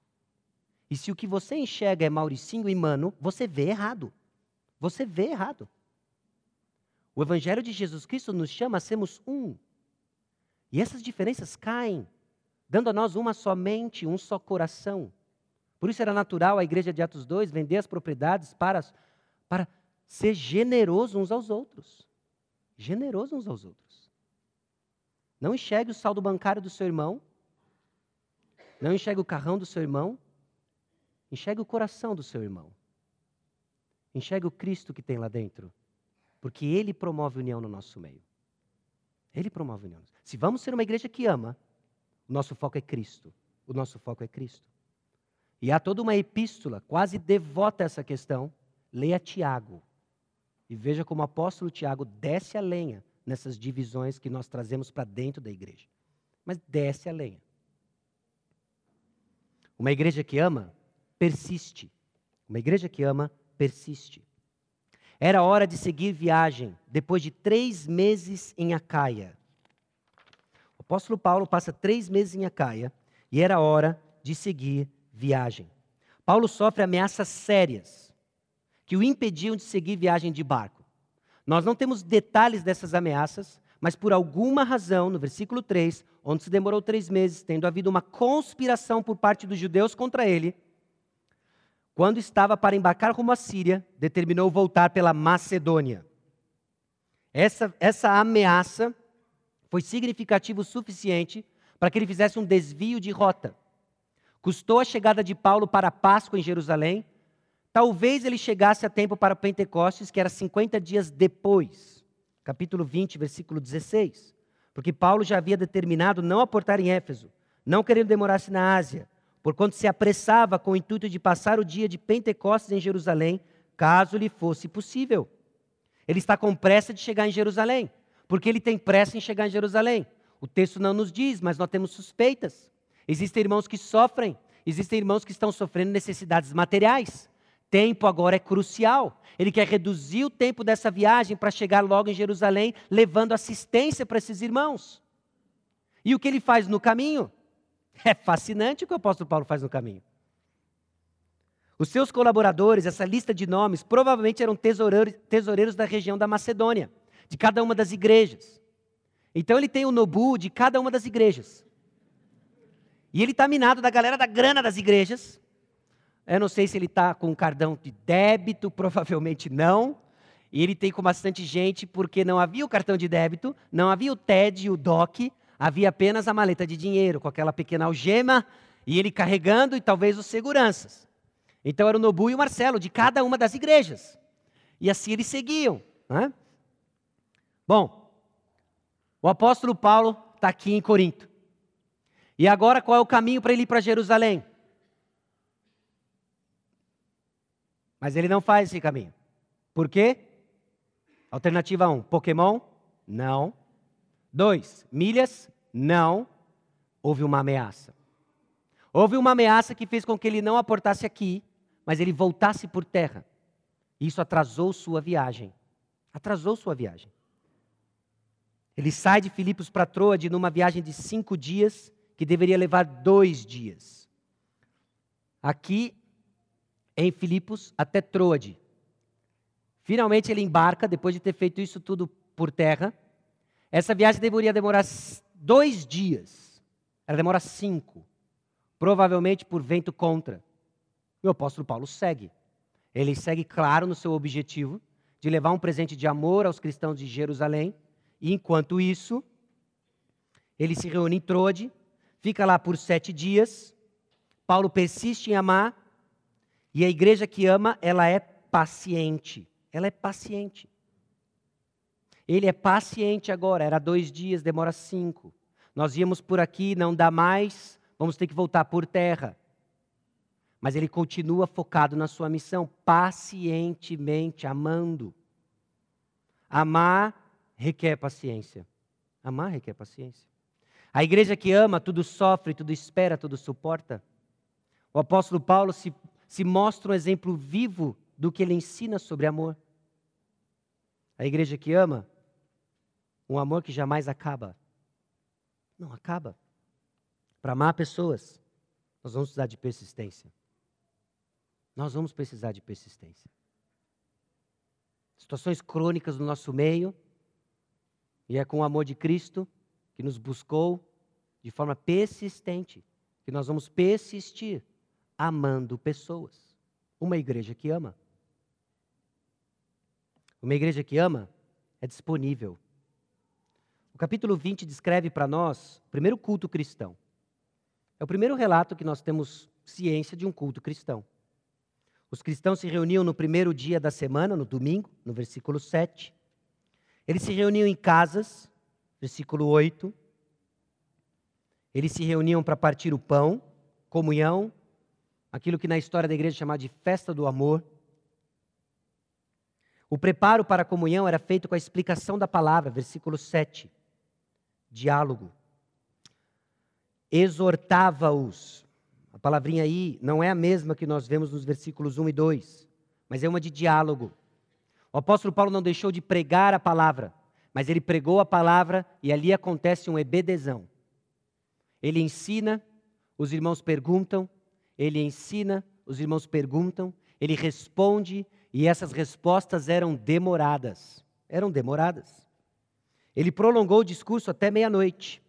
E se o que você enxerga é Mauricinho e Mano, você vê errado. Você vê errado. O Evangelho de Jesus Cristo nos chama a sermos um. E essas diferenças caem, dando a nós uma só mente, um só coração. Por isso era natural a igreja de Atos 2 vender as propriedades para, para ser generoso uns aos outros. Generoso uns aos outros. Não enxergue o saldo bancário do seu irmão. Não enxergue o carrão do seu irmão. Enxergue o coração do seu irmão. Enxergue o Cristo que tem lá dentro. Porque Ele promove união no nosso meio. Ele promove união. Se vamos ser uma igreja que ama, o nosso foco é Cristo. O nosso foco é Cristo. E há toda uma epístola quase devota a essa questão. Leia Tiago. E veja como o apóstolo Tiago desce a lenha nessas divisões que nós trazemos para dentro da igreja. Mas desce a lenha. Uma igreja que ama persiste. Uma igreja que ama, persiste. Era hora de seguir viagem, depois de três meses em Acaia. O apóstolo Paulo passa três meses em Acaia e era hora de seguir viagem. Paulo sofre ameaças sérias que o impediam de seguir viagem de barco. Nós não temos detalhes dessas ameaças, mas por alguma razão, no versículo 3, onde se demorou três meses, tendo havido uma conspiração por parte dos judeus contra ele, quando estava para embarcar rumo à Síria, determinou voltar pela Macedônia. Essa, essa ameaça foi significativa o suficiente para que ele fizesse um desvio de rota. Custou a chegada de Paulo para a Páscoa em Jerusalém. Talvez ele chegasse a tempo para Pentecostes, que era 50 dias depois. Capítulo 20, versículo 16. porque Paulo já havia determinado não aportar em Éfeso, não querendo demorar-se na Ásia, porquanto se apressava com o intuito de passar o dia de Pentecostes em Jerusalém, caso lhe fosse possível. Ele está com pressa de chegar em Jerusalém, porque ele tem pressa em chegar em Jerusalém. O texto não nos diz, mas nós temos suspeitas. Existem irmãos que sofrem, existem irmãos que estão sofrendo necessidades materiais. Tempo agora é crucial. Ele quer reduzir o tempo dessa viagem para chegar logo em Jerusalém, levando assistência para esses irmãos. E o que ele faz no caminho? É fascinante o que o apóstolo Paulo faz no caminho. Os seus colaboradores, essa lista de nomes, provavelmente eram tesoureiros, tesoureiros da região da Macedônia, de cada uma das igrejas. Então ele tem o nobu de cada uma das igrejas. E ele está minado da galera da grana das igrejas. Eu não sei se ele está com um cardão de débito, provavelmente não. E ele tem com bastante gente, porque não havia o cartão de débito, não havia o TED e o DOC, havia apenas a maleta de dinheiro, com aquela pequena algema, e ele carregando e talvez os seguranças. Então era o Nobu e o Marcelo, de cada uma das igrejas. E assim eles seguiam. Né? Bom, o apóstolo Paulo está aqui em Corinto. E agora qual é o caminho para ele ir para Jerusalém? Mas ele não faz esse caminho. Por quê? Alternativa 1, um, Pokémon? Não. Dois, milhas? Não. Houve uma ameaça. Houve uma ameaça que fez com que ele não aportasse aqui, mas ele voltasse por terra. Isso atrasou sua viagem. Atrasou sua viagem. Ele sai de Filipos para Troade numa viagem de cinco dias, que deveria levar dois dias. Aqui em Filipos até Troade. Finalmente ele embarca, depois de ter feito isso tudo por terra, essa viagem deveria demorar dois dias. Ela demora cinco. Provavelmente por vento contra. E o apóstolo Paulo segue. Ele segue claro no seu objetivo de levar um presente de amor aos cristãos de Jerusalém. E enquanto isso, ele se reúne em Trode, fica lá por sete dias. Paulo persiste em amar. E a igreja que ama, ela é paciente. Ela é paciente. Ele é paciente agora, era dois dias, demora cinco. Nós íamos por aqui, não dá mais, vamos ter que voltar por terra. Mas ele continua focado na sua missão, pacientemente, amando. Amar requer paciência. Amar requer paciência. A igreja que ama, tudo sofre, tudo espera, tudo suporta. O apóstolo Paulo se, se mostra um exemplo vivo do que ele ensina sobre amor. A igreja que ama, um amor que jamais acaba. Não acaba. Para amar pessoas, nós vamos precisar de persistência. Nós vamos precisar de persistência. Situações crônicas no nosso meio, e é com o amor de Cristo que nos buscou de forma persistente que nós vamos persistir amando pessoas. Uma igreja que ama. Uma igreja que ama é disponível capítulo 20 descreve para nós o primeiro culto cristão. É o primeiro relato que nós temos ciência de um culto cristão. Os cristãos se reuniam no primeiro dia da semana, no domingo, no versículo 7. Eles se reuniam em casas, versículo 8. Eles se reuniam para partir o pão, comunhão, aquilo que na história da igreja é chamada de festa do amor. O preparo para a comunhão era feito com a explicação da palavra, versículo 7 diálogo. Exortava-os. A palavrinha aí não é a mesma que nós vemos nos versículos 1 e 2, mas é uma de diálogo. O apóstolo Paulo não deixou de pregar a palavra, mas ele pregou a palavra e ali acontece um ebedezão. Ele ensina, os irmãos perguntam, ele ensina, os irmãos perguntam, ele responde e essas respostas eram demoradas. Eram demoradas. Ele prolongou o discurso até meia-noite.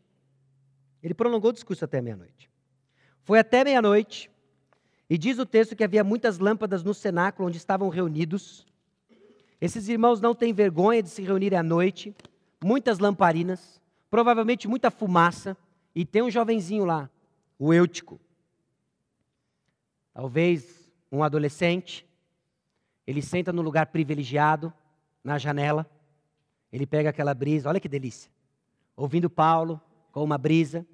Ele prolongou o discurso até meia-noite. Foi até meia-noite, e diz o texto que havia muitas lâmpadas no cenáculo onde estavam reunidos. Esses irmãos não têm vergonha de se reunirem à noite, muitas lamparinas, provavelmente muita fumaça, e tem um jovenzinho lá, o Eutico. Talvez um adolescente. Ele senta no lugar privilegiado, na janela. Ele pega aquela brisa, olha que delícia. ouvindo Paulo com uma brisa.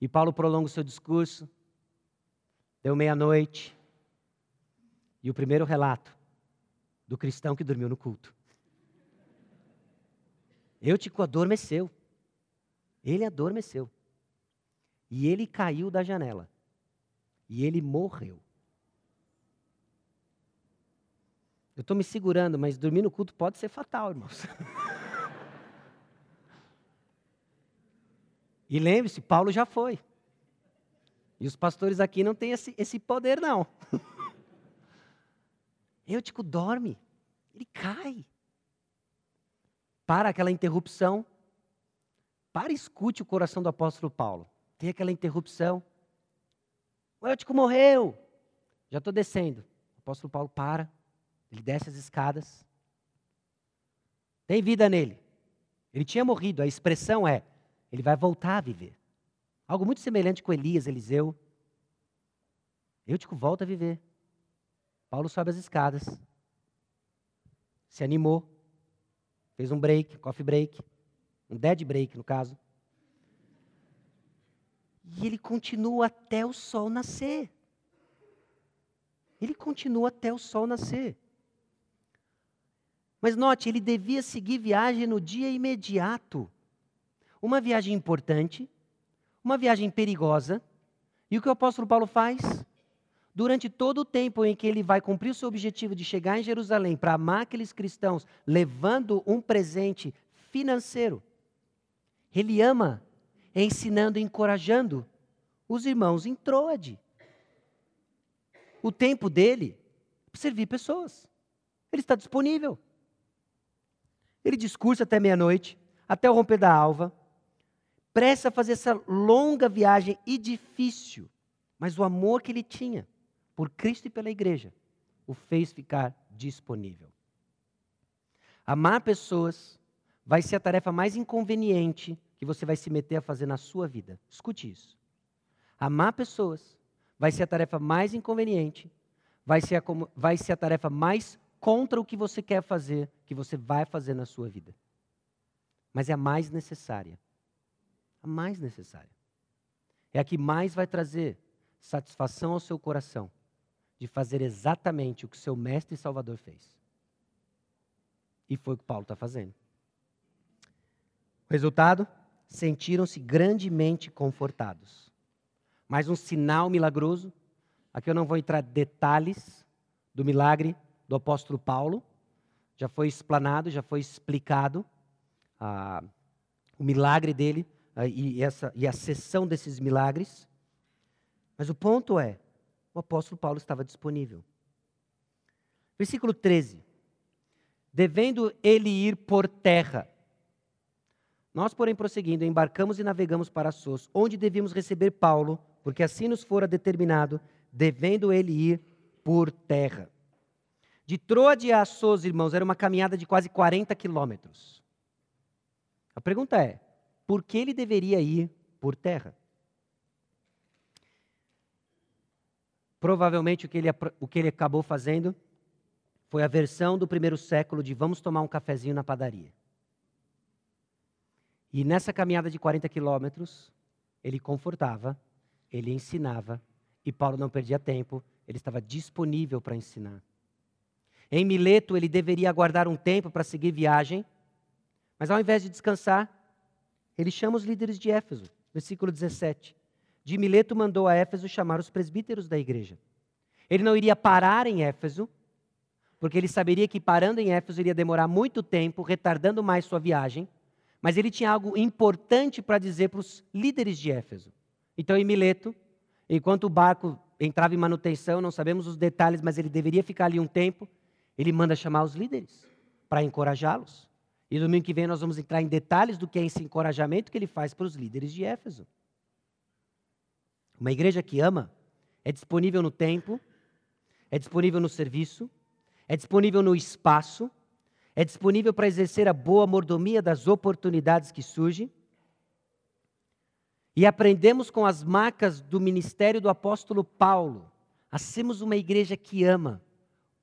E Paulo prolonga o seu discurso. Deu meia-noite. E o primeiro relato do cristão que dormiu no culto. Eutico adormeceu. Ele adormeceu. E ele caiu da janela. E ele morreu. Eu estou me segurando, mas dormir no culto pode ser fatal, irmãos. e lembre-se, Paulo já foi. E os pastores aqui não têm esse, esse poder, não. Eutico dorme, ele cai. Para aquela interrupção, para e escute o coração do apóstolo Paulo. Tem aquela interrupção. O Eutico morreu. Já estou descendo. O apóstolo Paulo para ele desce as escadas. Tem vida nele. Ele tinha morrido. A expressão é: ele vai voltar a viver. Algo muito semelhante com Elias, Eliseu. Eutico volta a viver. Paulo sobe as escadas. Se animou. Fez um break, coffee break. Um dead break, no caso. E ele continua até o sol nascer. Ele continua até o sol nascer. Mas note, ele devia seguir viagem no dia imediato. Uma viagem importante, uma viagem perigosa. E o que o apóstolo Paulo faz? Durante todo o tempo em que ele vai cumprir o seu objetivo de chegar em Jerusalém para amar aqueles cristãos, levando um presente financeiro, ele ama, ensinando e encorajando os irmãos em Troade. O tempo dele servir pessoas. Ele está disponível. Ele discursa até meia-noite, até o romper da alva, presta a fazer essa longa viagem e difícil, mas o amor que ele tinha por Cristo e pela igreja o fez ficar disponível. Amar pessoas vai ser a tarefa mais inconveniente que você vai se meter a fazer na sua vida. Escute isso. Amar pessoas vai ser a tarefa mais inconveniente, vai ser a, vai ser a tarefa mais contra o que você quer fazer, que você vai fazer na sua vida. Mas é a mais necessária. A mais necessária. É a que mais vai trazer satisfação ao seu coração de fazer exatamente o que seu mestre e salvador fez. E foi o que Paulo está fazendo. Resultado? Sentiram-se grandemente confortados. Mais um sinal milagroso. Aqui eu não vou entrar detalhes do milagre, do apóstolo Paulo. Já foi explanado, já foi explicado ah, o milagre dele ah, e, essa, e a sessão desses milagres. Mas o ponto é: o apóstolo Paulo estava disponível. Versículo 13. Devendo ele ir por terra. Nós, porém, prosseguindo, embarcamos e navegamos para Sos, onde devíamos receber Paulo, porque assim nos fora determinado, devendo ele ir por terra. De Troade a Assos, irmãos, era uma caminhada de quase 40 quilômetros. A pergunta é: por que ele deveria ir por terra? Provavelmente o que ele, o que ele acabou fazendo foi a versão do primeiro século de vamos tomar um cafezinho na padaria. E nessa caminhada de 40 quilômetros, ele confortava, ele ensinava, e Paulo não perdia tempo, ele estava disponível para ensinar. Em Mileto, ele deveria aguardar um tempo para seguir viagem, mas ao invés de descansar, ele chama os líderes de Éfeso. Versículo 17. De Mileto mandou a Éfeso chamar os presbíteros da igreja. Ele não iria parar em Éfeso, porque ele saberia que parando em Éfeso iria demorar muito tempo, retardando mais sua viagem, mas ele tinha algo importante para dizer para os líderes de Éfeso. Então, em Mileto, enquanto o barco entrava em manutenção, não sabemos os detalhes, mas ele deveria ficar ali um tempo, ele manda chamar os líderes para encorajá-los. E domingo que vem nós vamos entrar em detalhes do que é esse encorajamento que ele faz para os líderes de Éfeso. Uma igreja que ama é disponível no tempo, é disponível no serviço, é disponível no espaço, é disponível para exercer a boa mordomia das oportunidades que surgem. E aprendemos com as marcas do ministério do apóstolo Paulo a sermos uma igreja que ama,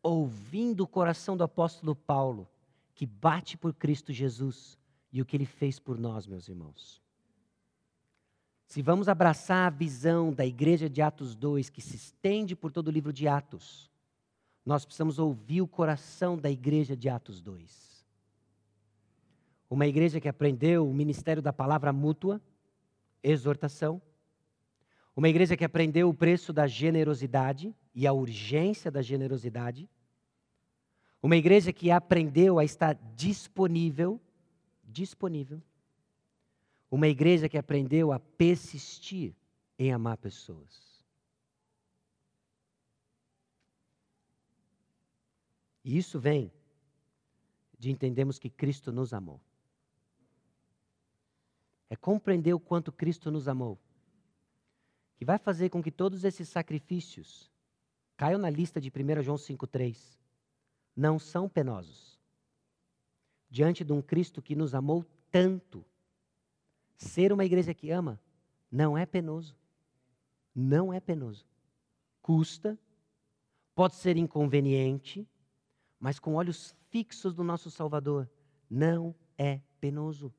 ouvindo o coração do apóstolo Paulo, que bate por Cristo Jesus, e o que ele fez por nós, meus irmãos. Se vamos abraçar a visão da igreja de Atos 2, que se estende por todo o livro de Atos, nós precisamos ouvir o coração da igreja de Atos 2. Uma igreja que aprendeu o ministério da palavra mútua, exortação. Uma igreja que aprendeu o preço da generosidade e a urgência da generosidade. Uma igreja que aprendeu a estar disponível, disponível uma igreja que aprendeu a persistir em amar pessoas. E isso vem de entendermos que Cristo nos amou. É compreender o quanto Cristo nos amou, que vai fazer com que todos esses sacrifícios caiam na lista de 1 João 5,3. Não são penosos. Diante de um Cristo que nos amou tanto, Ser uma igreja que ama não é penoso. Não é penoso. Custa, pode ser inconveniente, mas com olhos fixos no nosso Salvador, não é penoso.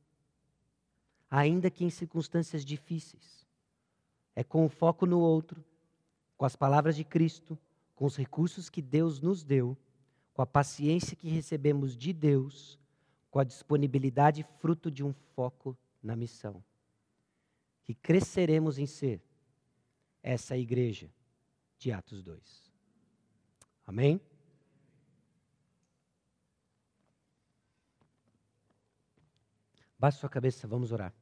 Ainda que em circunstâncias difíceis. É com o foco no outro, com as palavras de Cristo, com os recursos que Deus nos deu, com a paciência que recebemos de Deus, com a disponibilidade fruto de um foco na missão. Que cresceremos em ser essa igreja de Atos 2. Amém? Baixe sua cabeça, vamos orar.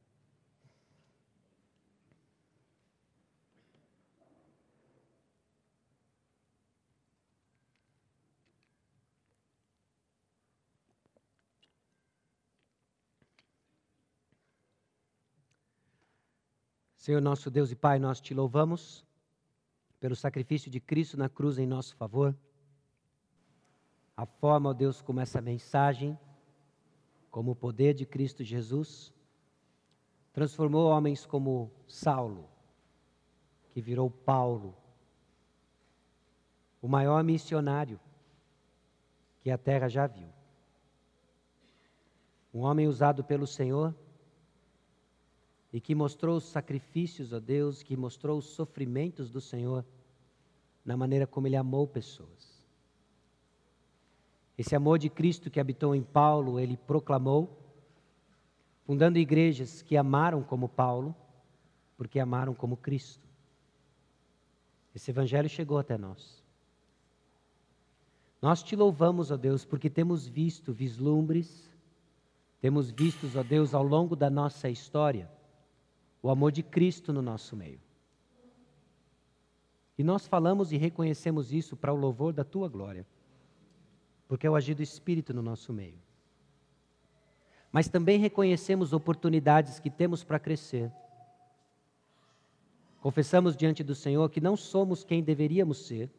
Senhor nosso Deus e Pai, nós te louvamos pelo sacrifício de Cristo na cruz em nosso favor. A forma, ó Deus, como essa mensagem, como o poder de Cristo Jesus, transformou homens como Saulo, que virou Paulo, o maior missionário que a terra já viu. Um homem usado pelo Senhor e que mostrou os sacrifícios a Deus, que mostrou os sofrimentos do Senhor na maneira como ele amou pessoas. Esse amor de Cristo que habitou em Paulo, ele proclamou, fundando igrejas que amaram como Paulo, porque amaram como Cristo. Esse evangelho chegou até nós. Nós te louvamos, ó Deus, porque temos visto vislumbres, temos visto, ó Deus, ao longo da nossa história, o amor de Cristo no nosso meio. E nós falamos e reconhecemos isso para o louvor da tua glória, porque é o agir do Espírito no nosso meio. Mas também reconhecemos oportunidades que temos para crescer. Confessamos diante do Senhor que não somos quem deveríamos ser,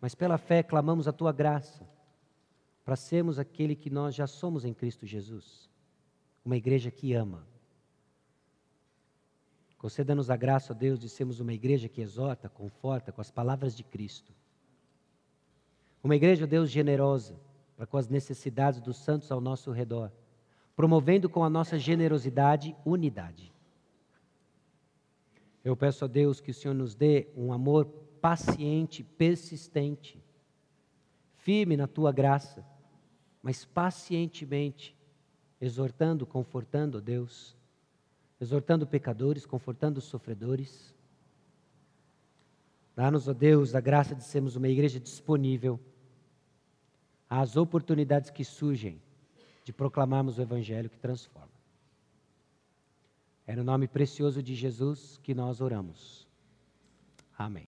mas pela fé clamamos a tua graça para sermos aquele que nós já somos em Cristo Jesus uma igreja que ama Conceda-nos a graça, ó Deus, de sermos uma igreja que exorta, conforta com as palavras de Cristo. Uma igreja, ó Deus, generosa para com as necessidades dos santos ao nosso redor, promovendo com a nossa generosidade unidade. Eu peço a Deus que o Senhor nos dê um amor paciente, persistente, firme na tua graça, mas pacientemente, exortando, confortando, ó Deus, exortando pecadores, confortando os sofredores. Dá-nos, ó Deus, a graça de sermos uma igreja disponível às oportunidades que surgem de proclamarmos o Evangelho que transforma. É no nome precioso de Jesus que nós oramos. Amém.